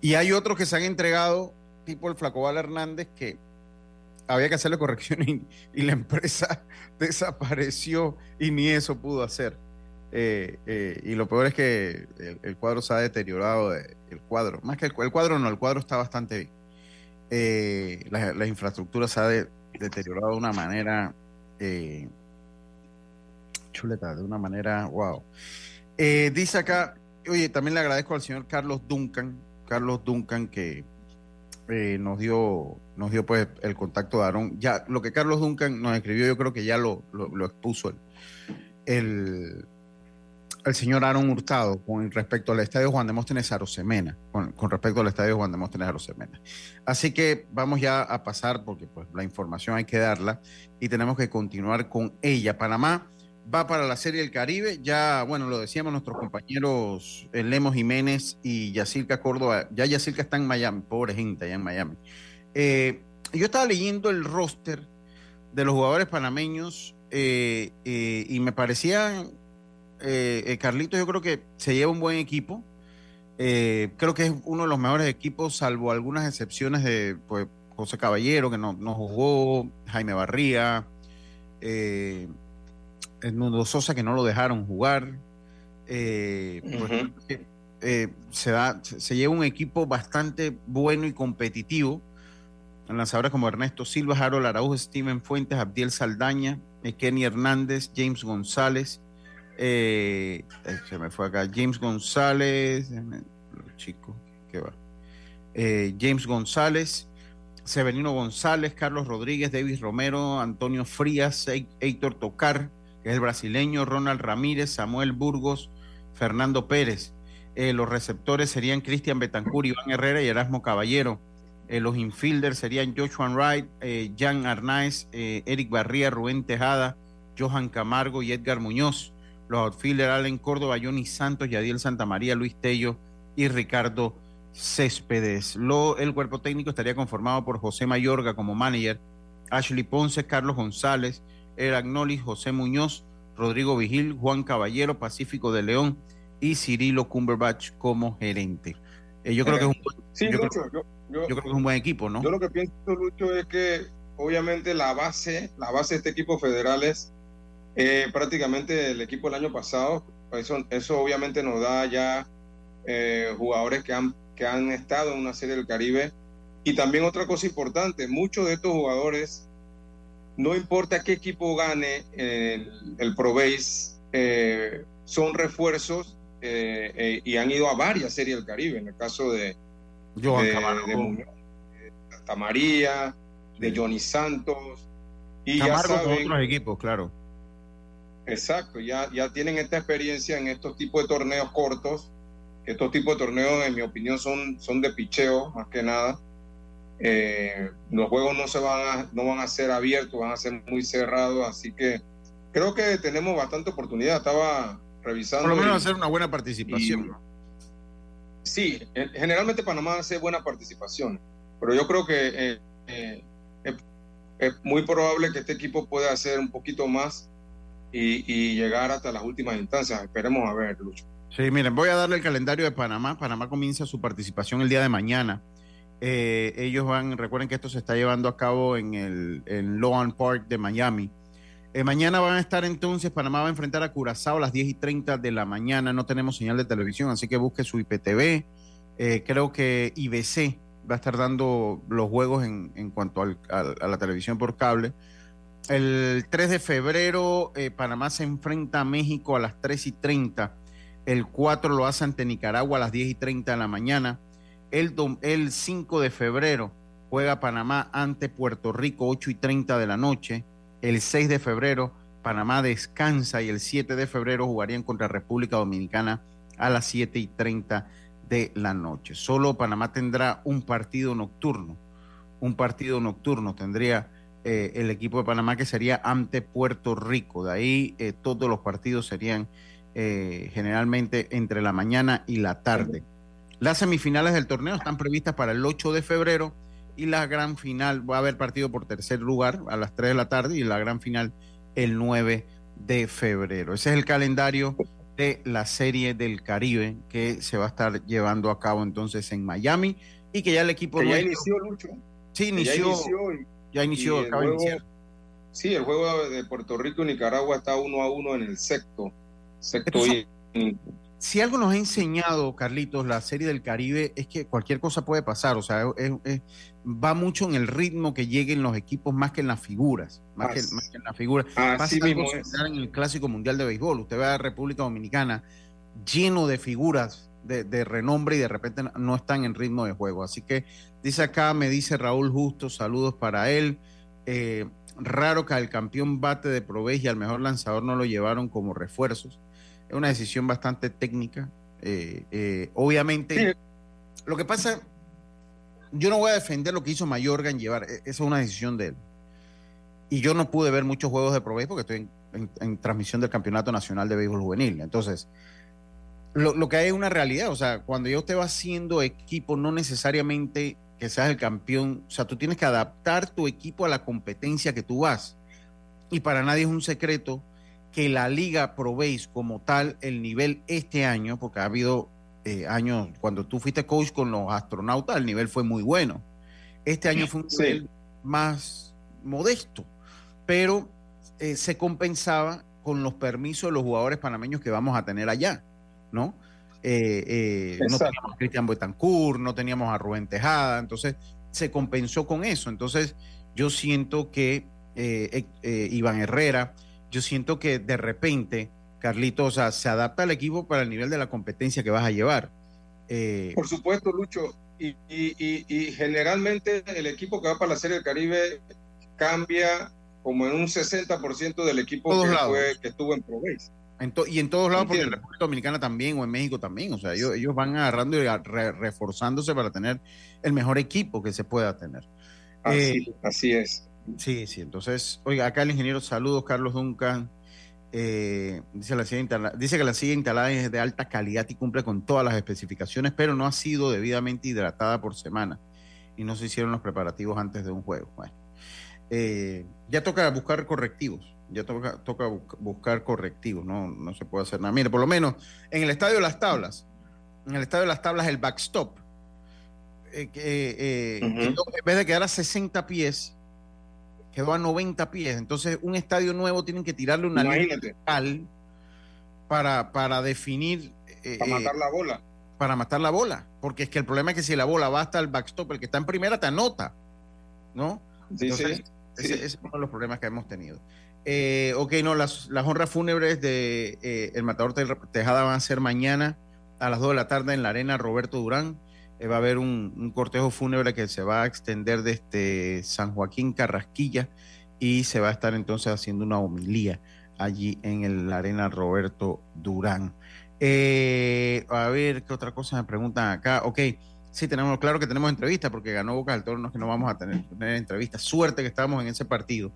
Y hay otros que se han entregado, tipo el Flacobal Hernández, que había que hacerle correcciones y, y la empresa desapareció y ni eso pudo hacer. Eh, eh, y lo peor es que el, cuadro se ha deteriorado, el cuadro, más que el, el cuadro no, el cuadro está bastante bien. Eh, la, la infraestructura se ha de- deteriorado de una manera eh, chuleta, de una manera, wow. Dice acá, oye, también le agradezco al señor Carlos Duncan, Carlos Duncan que nos dio, nos dio pues el contacto de Aarón. Ya, lo que Carlos Duncan nos escribió, yo creo que ya lo, lo- expuso el, el señor Aaron Hurtado con respecto al estadio Juan de Móstenes Arosemena, con, respecto al estadio Juan de Móstenes Arosemena. Así que vamos ya a pasar, porque pues la información hay que darla y tenemos que continuar con ella. Panamá va para la Serie del Caribe, ya, bueno, lo decíamos nuestros compañeros eh, Lemos Jiménez y Yacirca Córdoba, ya Yacirca está en Miami, pobre gente allá en Miami. Eh, yo estaba leyendo el roster de los jugadores panameños eh, y me parecía, eh, eh, Carlitos, yo creo que se lleva un buen equipo. Eh, creo que es uno de los mejores equipos, salvo algunas excepciones de pues, José Caballero, que no, no jugó, Jaime Barría, eh, Edmundo Sosa, que no lo dejaron jugar. Eh, pues, eh, se, da, se lleva un equipo bastante bueno y competitivo. En lanzadores como Ernesto Silva, Harold Araújo, Steven Fuentes, Abdiel Saldaña, Kenny Hernández, James González. Eh, se me fue acá. James González. los chicos, ¿qué va? Eh, James González, Severino González, Carlos Rodríguez, David Romero, Antonio Frías, Hé- Héctor Tocar, que es el brasileño, Ronald Ramírez, Samuel Burgos, Fernando Pérez. Eh, los receptores serían Cristian Betancur, Iván Herrera y Erasmo Caballero. Los infielders serían Joshua Wright, Jan Arnaiz, eh, Eric Barría, Rubén Tejada, Johan Camargo y Edgar Muñoz. Los outfielders Allen Córdoba, Johnny Santos, Yadiel Santamaría, Luis Tello y Ricardo Céspedes. Lo, el cuerpo técnico estaría conformado por José Mayorga como manager, Ashley Ponce, Carlos González, Eric Nolis, José Muñoz, Rodrigo Vigil, Juan Caballero, Pacífico de León y Cirilo Cumberbatch como gerente. Eh, yo creo que es un buen- Sí, yo creo- Lucho, yo, yo- yo creo que es un buen equipo, ¿no? Yo lo que pienso, Lucho, es que obviamente la base, la base de este equipo federal es eh, prácticamente el equipo del año pasado. Eso, eso obviamente nos da ya eh, jugadores que han, que han estado en una serie del Caribe. Y también otra cosa importante, muchos de estos jugadores, no importa qué equipo gane el, el Pro Base, eh, son refuerzos eh, y han ido a varias series del Caribe. En el caso de, Johan de, Camargo. de Muñoz, de Santa María, de Johnny Santos. Y ya Camargo con saben, otros equipos, claro. Exacto, ya, ya tienen esta experiencia en estos tipos de torneos cortos. Estos tipos de torneos, en mi opinión, son, son de picheo más que nada. Eh, los juegos no se van a, no van a ser abiertos, van a ser muy cerrados, así que creo que tenemos bastante oportunidad. Estaba revisando. Por lo menos y- hacer una buena participación. Sí, generalmente Panamá hace buena participación, pero yo creo que eh, eh, es muy probable que este equipo pueda hacer un poquito más y, y llegar hasta las últimas instancias. Esperemos a ver, Lucho. Sí, miren, voy a darle el calendario de Panamá. Panamá comienza su participación el día de mañana. Eh, ellos van, recuerden que esto se está llevando a cabo en el en Loan Park de Miami. Eh, mañana van a estar entonces, Panamá va a enfrentar a Curazao a las 10 y 30 de la mañana. No tenemos señal de televisión, así que busque su IPTV. Eh, creo que IBC va a estar dando los juegos en, en cuanto al- a la televisión por cable. El 3 de febrero, eh, Panamá se enfrenta a México a las 3 y 30. El 4 lo hace ante Nicaragua a las 10 y 30 de la mañana. El, el 5 de febrero juega Panamá ante Puerto Rico 8 y 30 de la noche. El 6 de febrero Panamá descansa y el 7 de febrero jugarían contra República Dominicana a las 7 y 30 de la noche. Solo Panamá tendrá un partido nocturno. Un partido nocturno tendría eh, el equipo de Panamá que sería ante Puerto Rico. De ahí eh, todos los partidos serían eh, generalmente entre la mañana y la tarde. Las semifinales del torneo están previstas para el 8 de febrero y la gran final va a haber partido por tercer lugar a las 3 de la tarde y la gran final el 9 de febrero. Ese es el calendario de la Serie del Caribe que se va a estar llevando a cabo entonces en Miami y que ya el equipo Que ya nuestro- inició, Lucho. Sí, inició. Ya inició, y- ya inició, acaba de iniciar. Sí, el juego de Puerto Rico y Nicaragua está uno a uno en el sexto. Sexto Entonces, y- si algo nos ha enseñado, Carlitos, la serie del Caribe, es que cualquier cosa puede pasar. O sea, es- es- va mucho en el ritmo que lleguen los equipos más que en las figuras. Más, que, Así- más que en las figuras. así algo mismo es. en el Clásico Mundial de Béisbol. Usted ve a República Dominicana lleno de figuras de, de renombre y de repente no- están en ritmo de juego. Así que dice acá, me dice Raúl Justo, saludos para él. Eh, raro que al campeón bate de Provech y al mejor lanzador no lo llevaron como refuerzos. Es una decisión bastante técnica. Eh, eh, obviamente, lo que pasa, yo no voy a defender lo que hizo Mayorga en llevar, e- esa es una decisión de él. Y yo no pude ver muchos juegos de Provech porque estoy en, en- en transmisión del Campeonato Nacional de Béisbol Juvenil. Entonces, lo, lo que hay es una realidad. O sea, cuando ya usted va haciendo equipo, no necesariamente que seas el campeón. O sea, tú tienes que adaptar tu equipo a la competencia que tú vas. Y para nadie es un secreto que la liga probéis como tal el nivel este año, porque ha habido eh, años, cuando tú fuiste coach con los astronautas, el nivel fue muy bueno. Este año fue un Sí. nivel más modesto, pero eh, se compensaba con los permisos de los jugadores panameños que vamos a tener allá, ¿no? Eh, eh, no teníamos a Cristian Betancourt, no teníamos a Rubén Tejada, entonces se compensó con eso. Entonces yo siento que eh, eh, Iván Herrera, yo siento que de repente, Carlitos, o sea, se adapta al equipo para el nivel de la competencia que vas a llevar. Eh, Por supuesto, Lucho. Y, y- y- y generalmente el equipo que va para la Serie del Caribe cambia como en un 60% del equipo que, fue- que estuvo en Proveis. En y en todos lados, porque en. República Dominicana también o en México también. O sea, ellos, ellos van agarrando y re- reforzándose para tener el mejor equipo que se pueda tener. Así, Eh, así es. Sí, sí. Entonces, oiga, acá el ingeniero, saludos, Carlos Duncan. Eh, dice, la silla dice que la silla instalada es de alta calidad y cumple con todas las especificaciones, pero no ha sido debidamente hidratada por semana y no se hicieron los preparativos antes de un juego. Bueno, eh, ya toca buscar correctivos, ya toca, toca bu- buscar correctivos, no, no se puede hacer nada. Mire, por lo menos en el estadio de las tablas, en el estadio de las tablas, el backstop, eh, eh, quedó- en vez de quedar a 60 pies, quedó a 90 pies. Entonces, un estadio nuevo tienen que tirarle una línea Imagínate. vertical para, para definir. eh, Para eh, matar la bola. para matar la bola. Porque es que el problema es que si la bola va hasta el backstop, el que está en primera te anota. ¿No? Sí, Entonces, sí, ese, ese es uno de los problemas que hemos tenido. Eh, ok, no, las, las honras fúnebres de eh, El Matador Te- Tejada van a ser mañana a las 2 de la tarde en la arena Roberto Durán. Eh, va a haber un, un cortejo fúnebre que se va a extender desde San Joaquín Carrasquilla y se va a estar entonces haciendo una homilía allí en el- la arena Roberto Durán. Eh, a ver, ¿qué otra cosa me preguntan acá? Ok, Sí, tenemos, claro que tenemos entrevistas porque ganó Boca del Toro, no es que no vamos a tener, tener entrevistas. Suerte que estábamos en ese partido.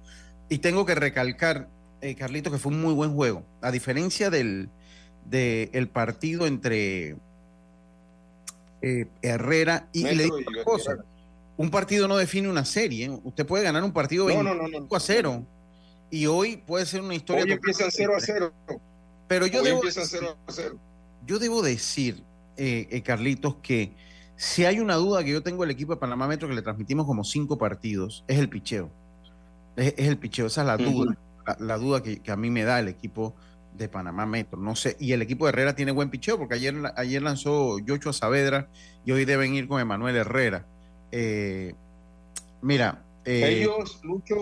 Y tengo que recalcar, eh, Carlito, que fue un muy buen juego. A diferencia del, del partido entre eh, Herrera y, y le digo una cosa, un partido no define una serie. ¿eh? Usted puede ganar un partido No, 25 no, no, a 0 y hoy puede ser una historia. Hoy empiezan 0 a 0. Pero yo Hoy debo, empiezan decir, 0 a 0. yo debo decir, eh, eh, Carlitos, que si hay una duda que yo tengo del equipo de Panamá Metro que le transmitimos como cinco partidos, es el picheo. Es, es el picheo, esa es la duda, la, la duda que, que a mí me da el equipo de Panamá Metro. No sé, y el equipo de Herrera tiene buen picheo porque ayer, ayer lanzó Yocho Saavedra y hoy deben ir con Emanuel Herrera. Eh, mira, eh, Ellos, Lucho,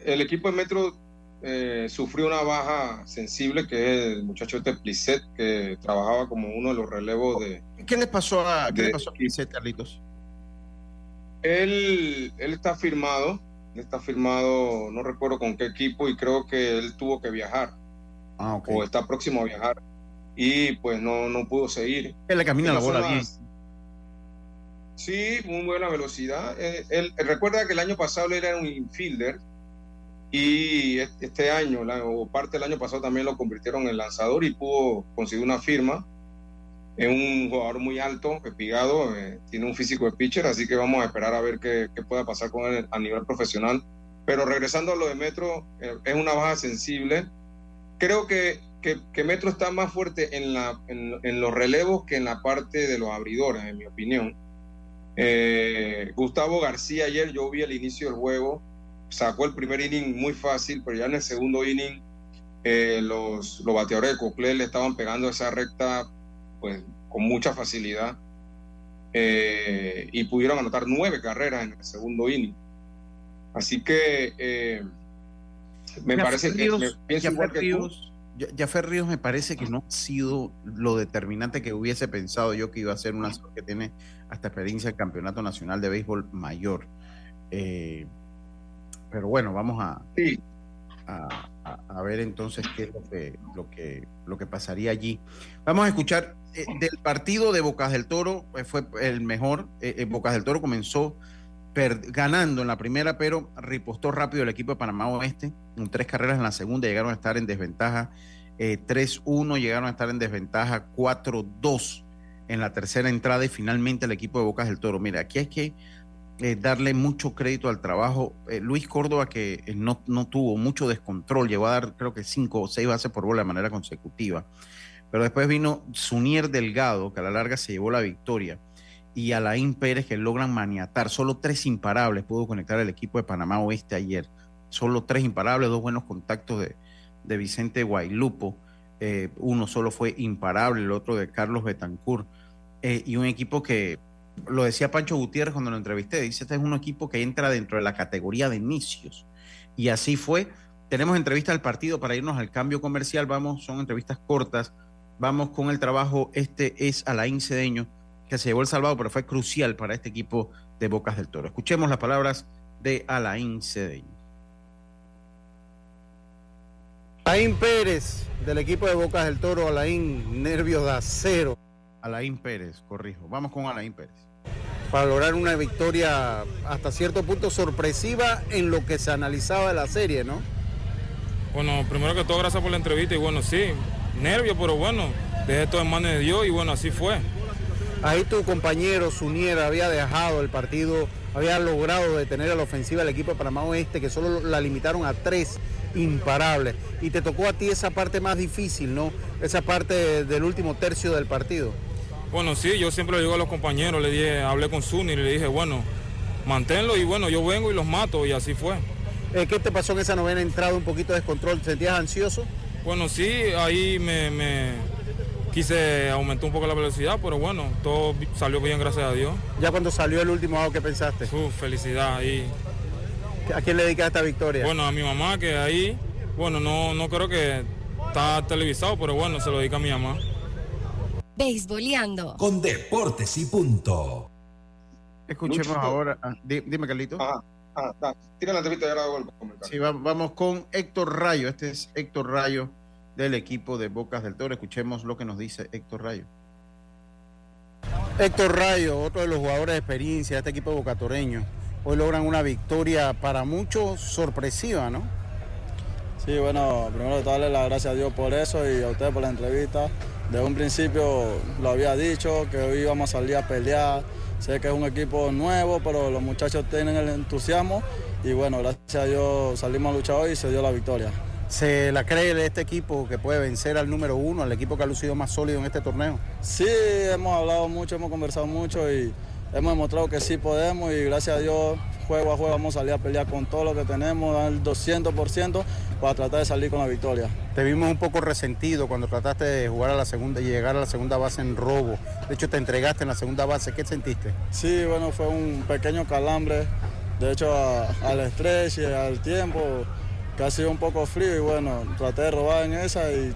el equipo de Metro eh, sufrió una baja sensible, que es el muchacho este Plisset, que trabajaba como uno de los relevos de... ¿qué les pasó a, ¿qué le pasó a Pizet, Carlitos? Él, él está firmado, está firmado, no recuerdo con qué equipo, y creo que él tuvo que viajar, Ah, ok. o está próximo a viajar, y pues no, no pudo seguir. Que le camina la bola bien. Sí, muy buena velocidad. Eh, él, recuerda que el año pasado él era un infielder y es- este año, la- o parte del año pasado, también lo convirtieron en lanzador y pudo conseguir una firma. Es un jugador muy alto, espigado, eh, tiene un físico de pitcher, así que vamos a esperar a ver qué, qué pueda pasar con él a nivel profesional. Pero regresando a lo de Metro, eh, es una baja sensible. Creo que, que- Metro está más fuerte en, la, en, en los relevos que en la parte de los abridores, en mi opinión. Eh, Gustavo García ayer yo vi el inicio del juego, sacó el primer inning muy fácil, pero ya en el segundo inning eh, los, los bateadores de Coclé le estaban pegando esa recta pues con mucha facilidad eh, y pudieron anotar nueve carreras en el segundo inning. Así que eh, me parece que Ríos- me pienso Jaffer igual que tú. Ríos- Ya- Ríos me parece que no ha sido lo determinante que hubiese pensado yo que iba a ser una que tiene hasta experiencia en campeonato nacional de béisbol mayor. Eh, pero bueno, vamos a, a, a- a ver entonces qué es lo que, lo que, lo que pasaría allí. Vamos a escuchar eh, del partido de Bocas del Toro, eh, fue el mejor. Eh, Bocas del Toro comenzó ganando en la primera, pero ripostó rápido el equipo de Panamá Oeste. En tres carreras en la segunda llegaron a estar en desventaja eh, 3-1, llegaron a estar en desventaja 4-2 en la tercera entrada y finalmente el equipo de Bocas del Toro. Mira, aquí hay que darle mucho crédito al trabajo. Luis Córdoba, que no, no tuvo mucho descontrol, llegó a dar creo que cinco o seis bases por bola de manera consecutiva. Pero después vino Sunier Delgado, que a la larga se llevó la victoria, y Alain Pérez, que logran maniatar. Solo tres imparables pudo conectar el equipo de Panamá Oeste ayer. Solo tres imparables, dos buenos contactos de, de Vicente Guailupo. Eh, uno solo fue imparable, el otro de Carlos Betancourt. Eh, y un equipo que, lo decía Pancho Gutiérrez cuando lo entrevisté, dice, este es un equipo que entra dentro de la categoría de inicios. Y así fue. Tenemos entrevista al partido para irnos al cambio comercial. Vamos, son entrevistas cortas. Vamos con el trabajo. Este es Alain Cedeño, que se llevó el salvado, pero fue crucial para este equipo de Bocas del Toro. Escuchemos las palabras de Alain Cedeño. Alain Pérez, del equipo de Bocas del Toro, Alain, nervios de acero. Alain Pérez, corrijo. Vamos con Alain Pérez. Para lograr una victoria hasta cierto punto sorpresiva en lo que se analizaba de la serie, ¿no? Bueno, primero que todo, gracias por la entrevista y bueno, sí, nervios, pero bueno, dejé todo en manos de Dios y bueno, así fue. Ahí tu compañero Sunier había dejado el partido, había logrado detener a la ofensiva del equipo de Panamá Oeste, que solo la limitaron a tres imparables. Y te tocó a ti esa parte más difícil, ¿no? Esa parte del último tercio del partido. Bueno, sí, yo siempre le digo a los compañeros, le dije, hablé con Zuni y le dije, bueno, manténlo y bueno, yo vengo y los mato y así fue. Eh, ¿Qué te pasó en esa novena entrada? ¿Un poquito de descontrol? ¿Te sentías ansioso? Bueno, sí, ahí me, me quise aumentar un poco la velocidad, pero bueno, todo salió bien, gracias a Dios. Ya cuando salió el último out, ¿qué pensaste? Uf, felicidad. Y, ¿A quién le dedicas esta victoria? bueno, a mi mamá que ahí, bueno, no, no creo que está televisado, pero bueno, se lo dedica a mi mamá. Beisboleando. Con Deportes y Punto. Escuchemos ahora. ah, di- dime, Carlito. Ajá, ah, tira la entrevista y ahora hago el comentario. Sí, va- vamos con Héctor Rayo. Este es Héctor Rayo del equipo de Bocas del Toro. Escuchemos lo que nos dice Héctor Rayo. Héctor Rayo, otro de los jugadores de experiencia de este equipo bocatoreño, hoy logran una victoria para muchos sorpresiva, ¿no? Sí, bueno, primero de todo darle las gracias a Dios por eso y a ustedes por la entrevista. De un principio lo había dicho, que hoy íbamos a salir a pelear. Sé que es un equipo nuevo, pero los muchachos tienen el entusiasmo y bueno, gracias a Dios salimos a luchar hoy y se dio la victoria. ¿Se la cree de este equipo que puede vencer al número uno, al equipo que ha lucido más sólido en este torneo? Sí, hemos hablado mucho, hemos conversado mucho y hemos demostrado que sí podemos y gracias a Dios juego a juego vamos a salir a pelear con todo lo que tenemos, el 200% para tratar de salir con la victoria. Te vimos un poco resentido cuando trataste de jugar a la segunda y llegar a la segunda base en robo. De hecho, te entregaste en la segunda base. ¿Qué sentiste? Sí, bueno, fue un pequeño calambre. De hecho, al estrés y al tiempo, que ha sido un poco frío y bueno, traté de robar en esa y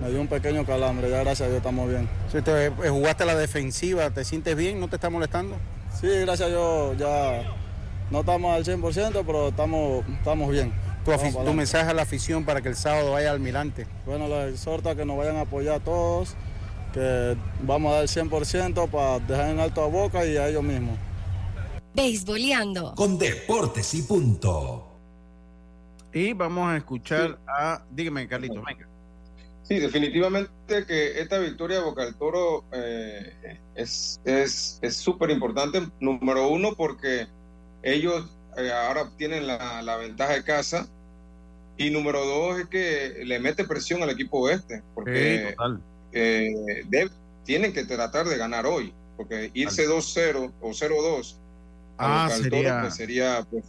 me dio un pequeño calambre. Ya gracias a Dios estamos bien. Sí, te, eh, jugaste a la defensiva, ¿te sientes bien? ¿No te está molestando? Sí, gracias a Dios ya no estamos al 100%, pero estamos, estamos bien. Tu, mensaje a la afición para que el sábado vaya al Almirante. Bueno, les exhorto a que nos vayan a apoyar a todos, que vamos a dar el 100% para dejar en alto a Boca y a ellos mismos. Beisboleando. Con deportes y punto. Y vamos a escuchar a. Dígame, Carlitos, venga. Sí, definitivamente que esta victoria de Boca del Toro eh, es súper es, importante. Número uno, porque ellos eh, ahora tienen la, ventaja de casa. Y número dos es que le mete presión al equipo oeste, porque eh, tienen que tratar de ganar hoy, porque irse 2-0 o 0-2 ah, sería... Pues, sería, pues,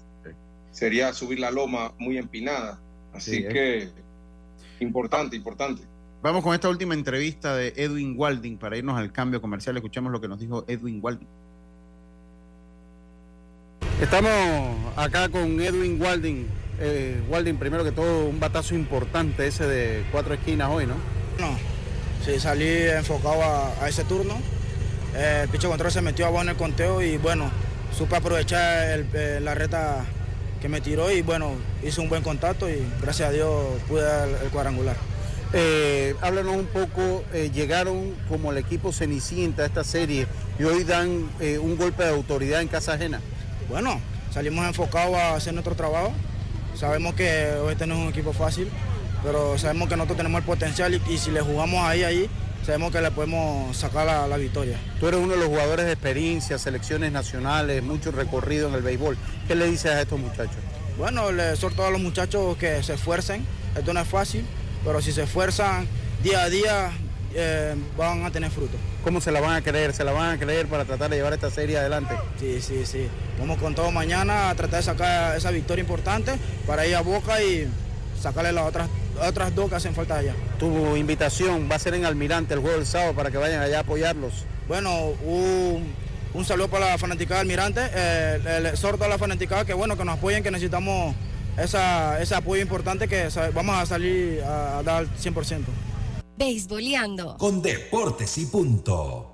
sería subir la loma muy empinada. Así que importante, importante. Vamos con esta última entrevista de Edwin Walding para irnos al cambio comercial. Escuchemos lo que nos dijo Edwin Walding. Estamos acá con Edwin Walding. Eh, Walding, primero que todo, un batazo importante ese de cuatro esquinas hoy, ¿no? No, sí, salí enfocado a, ese turno. Eh, el picho control se metió abajo en el conteo y bueno, supe aprovechar eh, la reta que me tiró y bueno, hice un buen contacto y gracias a Dios pude dar el, cuadrangular. háblanos un poco, llegaron como el equipo cenicienta a esta serie y hoy dan un golpe de autoridad en casa ajena. Bueno, salimos enfocados a hacer nuestro trabajo. Sabemos que este no es un equipo fácil, pero sabemos que nosotros tenemos el potencial y, si le jugamos ahí, ahí, sabemos que le podemos sacar la, victoria. Tú eres uno de los jugadores de experiencia, selecciones nacionales, mucho recorrido en el béisbol. ¿Qué le dices a estos muchachos? Bueno, le exhorto a los muchachos que se esfuercen. Esto no es fácil, pero si se esfuerzan día a día, eh, van a tener fruto. ¿Cómo se la van a creer? ¿Se la van a creer para tratar de llevar esta serie adelante? Sí, sí, sí. Vamos con todo mañana a tratar de sacar esa victoria importante para ir a Boca y sacarle las otras, otras dos que hacen falta allá. Tu invitación va a ser en Almirante el juego del sábado para que vayan allá a apoyarlos. Bueno, un, saludo para la fanaticada de Almirante. Eh, le exhorto a la fanaticada que bueno, que nos apoyen, que necesitamos esa, ese apoyo importante que vamos a salir a, a dar 100%. Beisboleando. Con deportes y punto.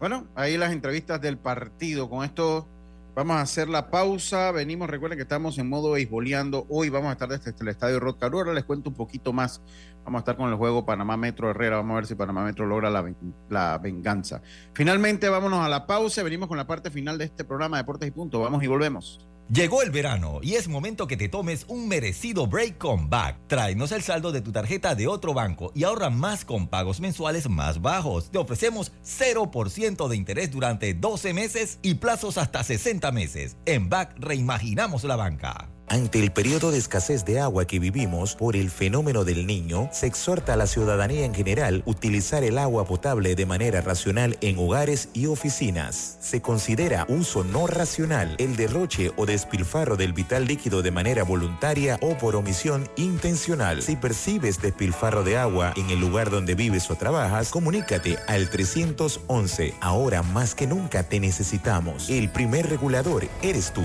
Bueno, ahí las entrevistas del partido. Con esto vamos a hacer la pausa. Venimos, recuerden que estamos en modo beisboleando. Hoy vamos a estar desde el estadio Rod Ahora les cuento un poquito más. Vamos a estar con el juego Panamá Metro Herrera. Vamos a ver si Panamá Metro logra la, la venganza. Finalmente, vámonos a la pausa. Venimos con la parte final de este programa Deportes y Punto. Vamos y volvemos. Llegó el verano y es momento que te tomes un merecido break con Back. Tráenos el saldo de tu tarjeta de otro banco y ahorra más con pagos mensuales más bajos. Te ofrecemos 0% de interés durante 12 meses y plazos hasta 60 meses. En Back reimaginamos la banca. Ante el periodo de escasez de agua que vivimos por el fenómeno del niño, se exhorta a la ciudadanía en general utilizar el agua potable de manera racional en hogares y oficinas. Se considera uso no racional el derroche o despilfarro del vital líquido de manera voluntaria o por omisión intencional. Si percibes despilfarro de agua en el lugar donde vives o trabajas, comunícate al 311. Ahora más que nunca te necesitamos. El primer regulador eres tú.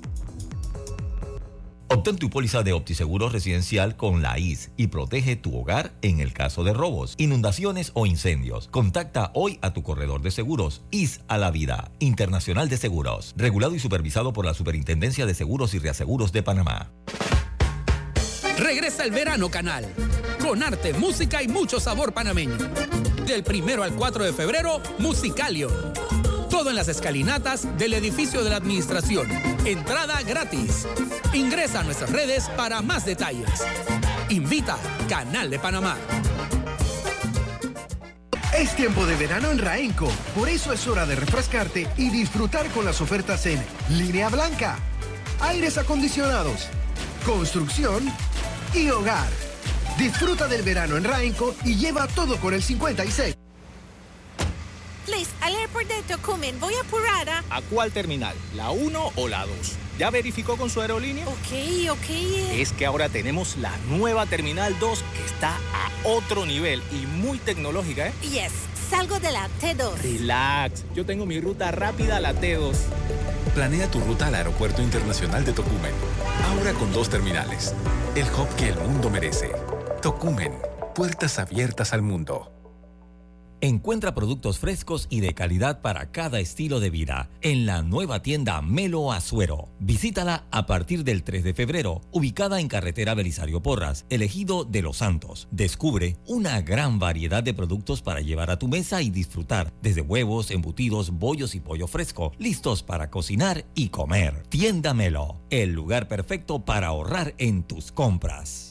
Obtén tu póliza de OptiSeguro residencial con la IS y protege tu hogar en el caso de robos, inundaciones o incendios. Contacta hoy a tu corredor de seguros IS a la vida, Internacional de Seguros, regulado y supervisado por la Superintendencia de Seguros y Reaseguros de Panamá. Regresa el verano canal, con arte, música y mucho sabor panameño. Del primero al 4 de febrero, Musicalio. Todo en las escalinatas del edificio de la administración. Entrada gratis. Ingresa a nuestras redes para más detalles. Invita Canal de Panamá. Es tiempo de verano en Raenco, por eso es hora de refrescarte y disfrutar con las ofertas en línea blanca, aires acondicionados, construcción y hogar. Disfruta del verano en Raenco y lleva todo con el 56. Please, al aeropuerto de Tocumen, voy apurada. ¿A cuál terminal? ¿La 1 o la 2? ¿Ya verificó con su aerolínea? Ok, ok. Es que ahora tenemos la nueva Terminal 2 que está a otro nivel y muy tecnológica, ¿eh? Yes, salgo de la T2. Relax, yo tengo mi ruta rápida a la T2. Planea tu ruta al Aeropuerto Internacional de Tocumen. Ahora con dos terminales. El hub que el mundo merece. Tocumen, puertas abiertas al mundo. Encuentra productos frescos y de calidad para cada estilo de vida en la nueva tienda Melo Azuero. Visítala a partir del 3 de febrero, ubicada en carretera Belisario Porras, elegido de Los Santos. Descubre una gran variedad de productos para llevar a tu mesa y disfrutar, desde huevos, embutidos, bollos y pollo fresco, listos para cocinar y comer. Tienda Melo, el lugar perfecto para ahorrar en tus compras.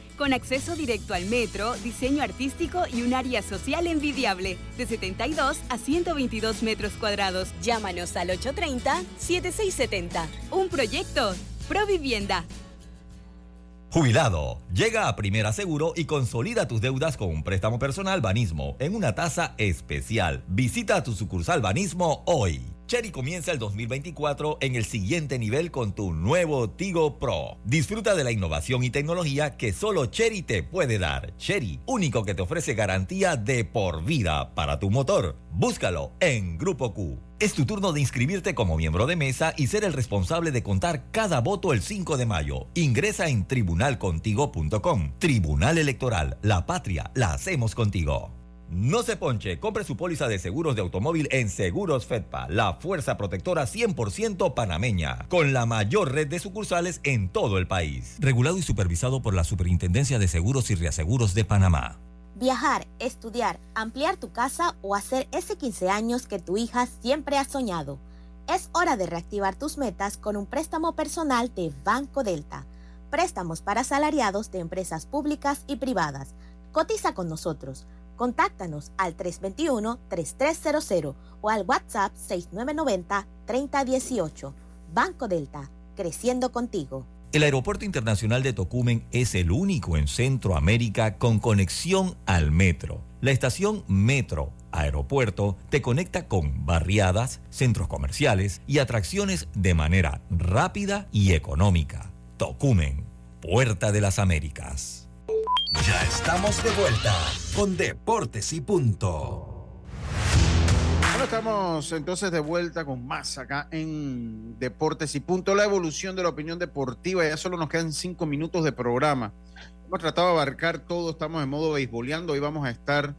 con acceso directo al metro, diseño artístico y un área social envidiable, de 72 a 122 metros cuadrados. Llámanos al 830-7670. Un proyecto, Provivienda. Jubilado, llega a Primera Seguro y consolida tus deudas con un préstamo personal Banismo en una tasa especial. Visita tu sucursal Banismo hoy. Cherry comienza el 2024 en el siguiente nivel con tu nuevo Tigo Pro. Disfruta de la innovación y tecnología que solo Cherry te puede dar. Cherry, único que te ofrece garantía de por vida para tu motor. Búscalo en Grupo Q. Es tu turno de inscribirte como miembro de mesa y ser el responsable de contar cada voto el 5 de mayo. Ingresa en tribunalcontigo.com. Tribunal Electoral, la patria, la hacemos contigo. No se ponche, compre su póliza de seguros de automóvil en Seguros Fedpa, la fuerza protectora 100% panameña, con la mayor red de sucursales en todo el país. Regulado y supervisado por la Superintendencia de Seguros y Reaseguros de Panamá. Viajar, estudiar, ampliar tu casa o hacer ese 15 años que tu hija siempre ha soñado. Es hora de reactivar tus metas con un préstamo personal de Banco Delta. Préstamos para asalariados de empresas públicas y privadas. Cotiza con nosotros. Contáctanos al 321-3300 o al WhatsApp 6990-3018. Banco Delta, creciendo contigo. El Aeropuerto Internacional de Tocumen es el único en Centroamérica con conexión al metro. La estación Metro Aeropuerto te conecta con barriadas, centros comerciales y atracciones de manera rápida y económica. Tocumen, Puerta de las Américas. Ya estamos de vuelta con Deportes y Punto. Bueno, estamos entonces de vuelta con más acá en Deportes y Punto. La evolución de la opinión deportiva. Ya solo nos quedan cinco minutos de programa. Hemos tratado de abarcar todo. Estamos en modo beisboleando. Hoy vamos a estar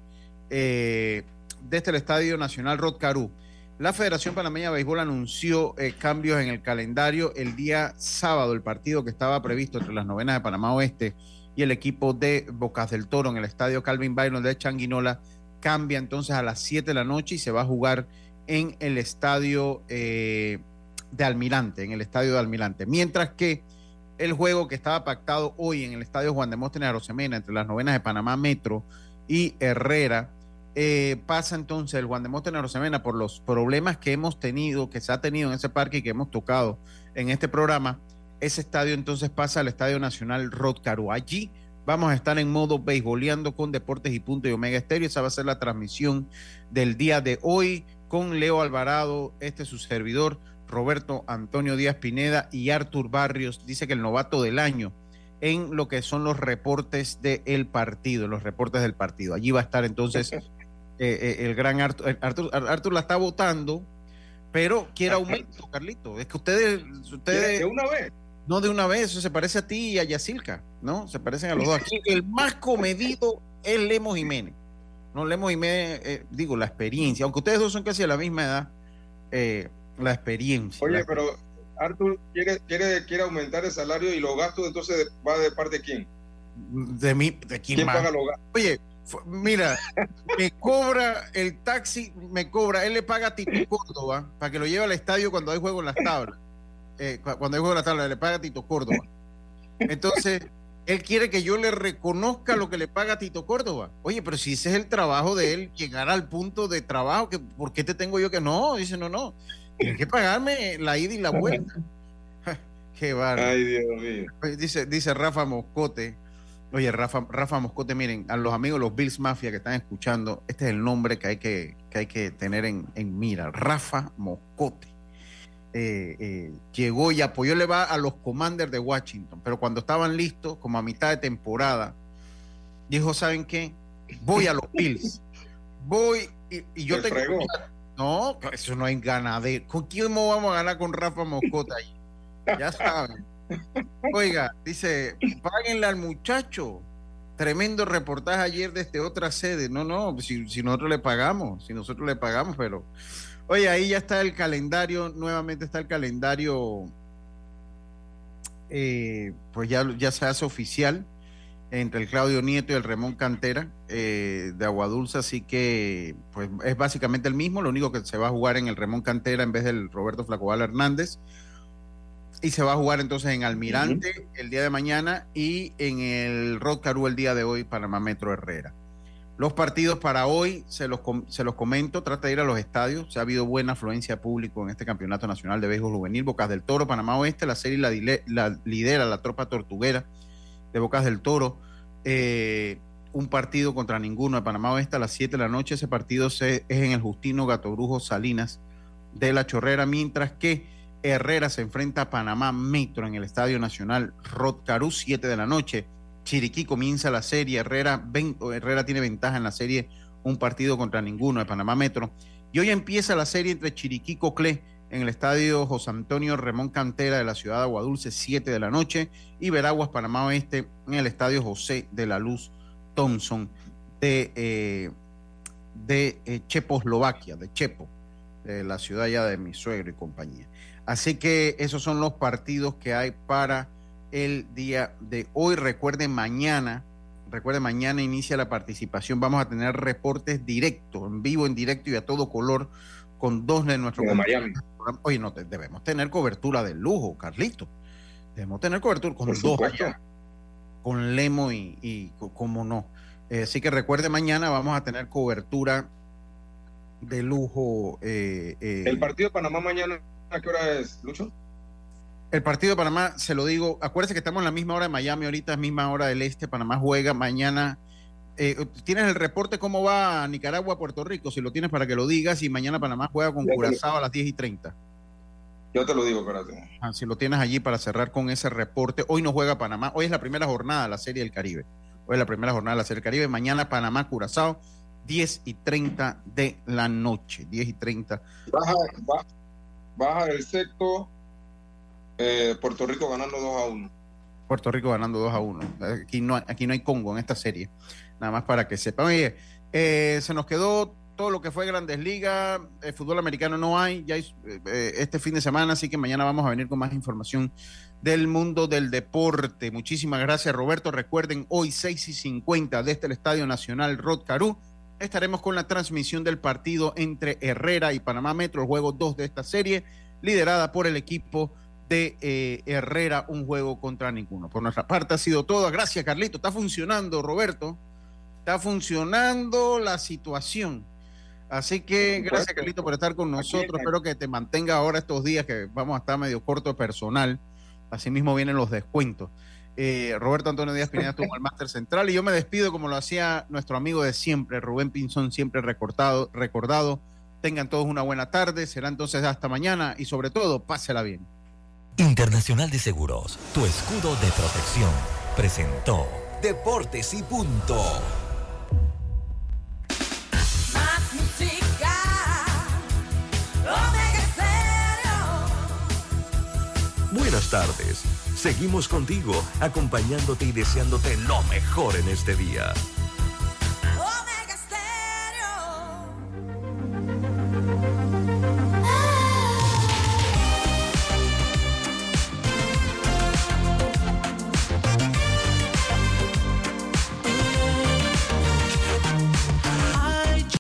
eh, desde el Estadio Nacional Rod Caru. La Federación Panameña de Béisbol anunció eh, cambios en el calendario el día sábado. El partido que estaba previsto entre las novenas de Panamá Oeste y el equipo de Bocas del Toro en el estadio Calvin Byron de Changuinola cambia entonces a las 7 de la noche y se va a jugar en el estadio eh, de Almirante, en el estadio de Almirante. Mientras que el juego que estaba pactado hoy en el estadio Juan de Móstenes entre las novenas de Panamá Metro y Herrera. Eh, pasa entonces el Juan de Móstenes por los problemas que hemos tenido, que se ha tenido en ese parque y que hemos tocado en este programa. Ese estadio entonces pasa al Estadio Nacional Rod Caru. Allí vamos a estar en modo beisboleando con Deportes y Punto y Omega Estéreo. Esa va a ser la transmisión del día de hoy con Leo Alvarado, este es su servidor, Roberto Antonio Díaz Pineda y Artur Barrios. Dice que el novato del año en lo que son los reportes del partido, los reportes del partido. Allí va a estar entonces eh, eh, el gran Artur, Artur. Artur la está votando, pero quiere aumento, Carlito. Es que ustedes, ustedes de una vez. No de una vez, eso se parece a ti y a Yacilca, ¿no? Se parecen a los dos. Aquí el más comedido es Lemos Jiménez. No, Lemos Jiménez, eh, digo, la experiencia, aunque ustedes dos son casi a la misma edad, eh, la experiencia. Oye, la- pero Arthur quiere, quiere, quiere aumentar el salario y los gastos, entonces va de parte de quién? De mí, de quién, ¿Quién más? paga los gastos? Oye, mira, me cobra el taxi, me cobra, él le paga a Tito Córdoba para que lo lleve al estadio cuando hay juego en las tablas. Eh, cu- cuando en las tablas, le paga Tito Córdoba. Entonces, él quiere que yo le reconozca lo que le paga Tito Córdoba. Oye, pero si ese es el trabajo de él, llegar al punto de trabajo, que, ¿por qué te tengo yo que no? Dice, no, no, tienes que pagarme la ida y la vuelta. Qué bárbaro. Ay, Dios mío. Dice, dice Rafa Moscote. Oye, Rafa, Rafa Moscote, miren, a los amigos, los Bills Mafia que están escuchando, este es el nombre que hay que, que, hay que tener en, en mira. Rafa Moscote. Eh, eh, llegó y apoyó, le va a los Commanders de Washington, pero cuando estaban listos, como a mitad de temporada, dijo, ¿saben qué? Voy a los Bills. Voy y, y yo tengo... fregó. No, eso no hay ganadero. ¿Con quién vamos a ganar con Rafa Moscote ahí? Ya saben. Oiga, dice, páguenle al muchacho. Tremendo reportaje ayer desde otra sede. No, no, si, si nosotros le pagamos, si nosotros le pagamos, pero. Oye, ahí ya está el calendario, nuevamente está el calendario, eh, pues ya, ya se hace oficial entre el Claudio Nieto y el Ramón Cantera eh, de Aguadulce, así que pues es básicamente el mismo, lo único que se va a jugar en el Ramón Cantera en vez del Roberto Flacobal Hernández y se va a jugar entonces en Almirante el día de mañana y en el Rod Caru el día de hoy, Panamá Metro Herrera. Los partidos para hoy, se los, se los comento, trata de ir a los estadios. Se ha habido buena afluencia público en este Campeonato Nacional de Béisbol Juvenil. Bocas del Toro, Panamá Oeste, la serie la, lidera la tropa tortuguera de Bocas del Toro. Eh, un partido contra ninguno de Panamá Oeste a las 7 de la noche. Ese partido es en el Justino Gato Brujo Salinas de la Chorrera, mientras que Herrera se enfrenta a Panamá Metro en el Estadio Nacional Rod Caru, 7 de la noche. Chiriquí comienza la serie, Herrera, tiene ventaja en la serie, un partido contra ninguno de Panamá Metro. Y hoy empieza la serie entre Chiriquí Coclé en el estadio José Antonio Ramón Cantera de la ciudad de Aguadulce, 7 de la noche, y Veraguas, Panamá Oeste, en el estadio José de la Luz Thompson de, eh, de eh, Checoslovaquia, de Chepo, de la ciudad ya de mi suegro y compañía. Así que esos son los partidos que hay para el día de hoy. Recuerden mañana, recuerden mañana inicia la participación. Vamos a tener reportes directos, en vivo, en directo y a todo color con dos de nuestros De Miami. Oye, no debemos tener cobertura de lujo, Carlito. Debemos tener cobertura con dos allá, con Lemo y, y co- cómo no. Eh, así que recuerde mañana vamos a tener cobertura de lujo. eh, eh, El partido de Panamá mañana, ¿a qué hora es, Lucho? El partido de Panamá, se lo digo, acuérdese que estamos en la misma hora de Miami, ahorita es misma hora del este, Panamá juega mañana. eh, ¿Tienes el reporte cómo va Nicaragua, Puerto Rico? Si lo tienes para que lo digas, y mañana Panamá juega con Curazao a las 10 y 30. Yo te lo digo, espérate. Ah, si lo tienes allí para cerrar con ese reporte. Hoy no juega Panamá, hoy es la primera jornada de la Serie del Caribe. Hoy es la primera jornada de la Serie del Caribe, mañana Panamá, Curazao, 10 y 30 de la noche, 10 y 30. Baja, ba- baja el sexto, eh, Puerto Rico ganando 2 a 1. Puerto Rico ganando 2 a 1. Aquí no, aquí no hay Congo en esta serie. Nada más para que sepan. Oye, eh, se nos quedó todo lo que fue Grandes Ligas. El fútbol americano no hay. Ya hay, eh, este fin de semana, así que mañana vamos a venir con más información del mundo del deporte. Muchísimas gracias, Roberto. Recuerden, hoy 6 y 50 desde el Estadio Nacional Rod Caru. Estaremos con la transmisión del partido entre Herrera y Panamá Metro, el juego 2 de esta serie, liderada por el equipo de eh, Herrera un juego contra ninguno. Por nuestra parte ha sido todo. Gracias, Carlito. Está funcionando, Roberto. Está funcionando la situación. Así que gracias, Carlito, por estar con nosotros. Espero que te mantenga ahora estos días que vamos a estar medio corto personal. Asimismo vienen los descuentos. Eh, Roberto Antonio Díaz Pineda estuvo el máster central y yo me despido como lo hacía nuestro amigo de siempre, Rubén Pinzón, siempre recortado, recordado. Tengan todos una buena tarde, será entonces hasta mañana y sobre todo, pásela bien. Internacional de Seguros, tu escudo de protección, presentó Deportes y punto. Más música. Buenas tardes. Seguimos contigo, acompañándote y deseándote lo mejor en este día.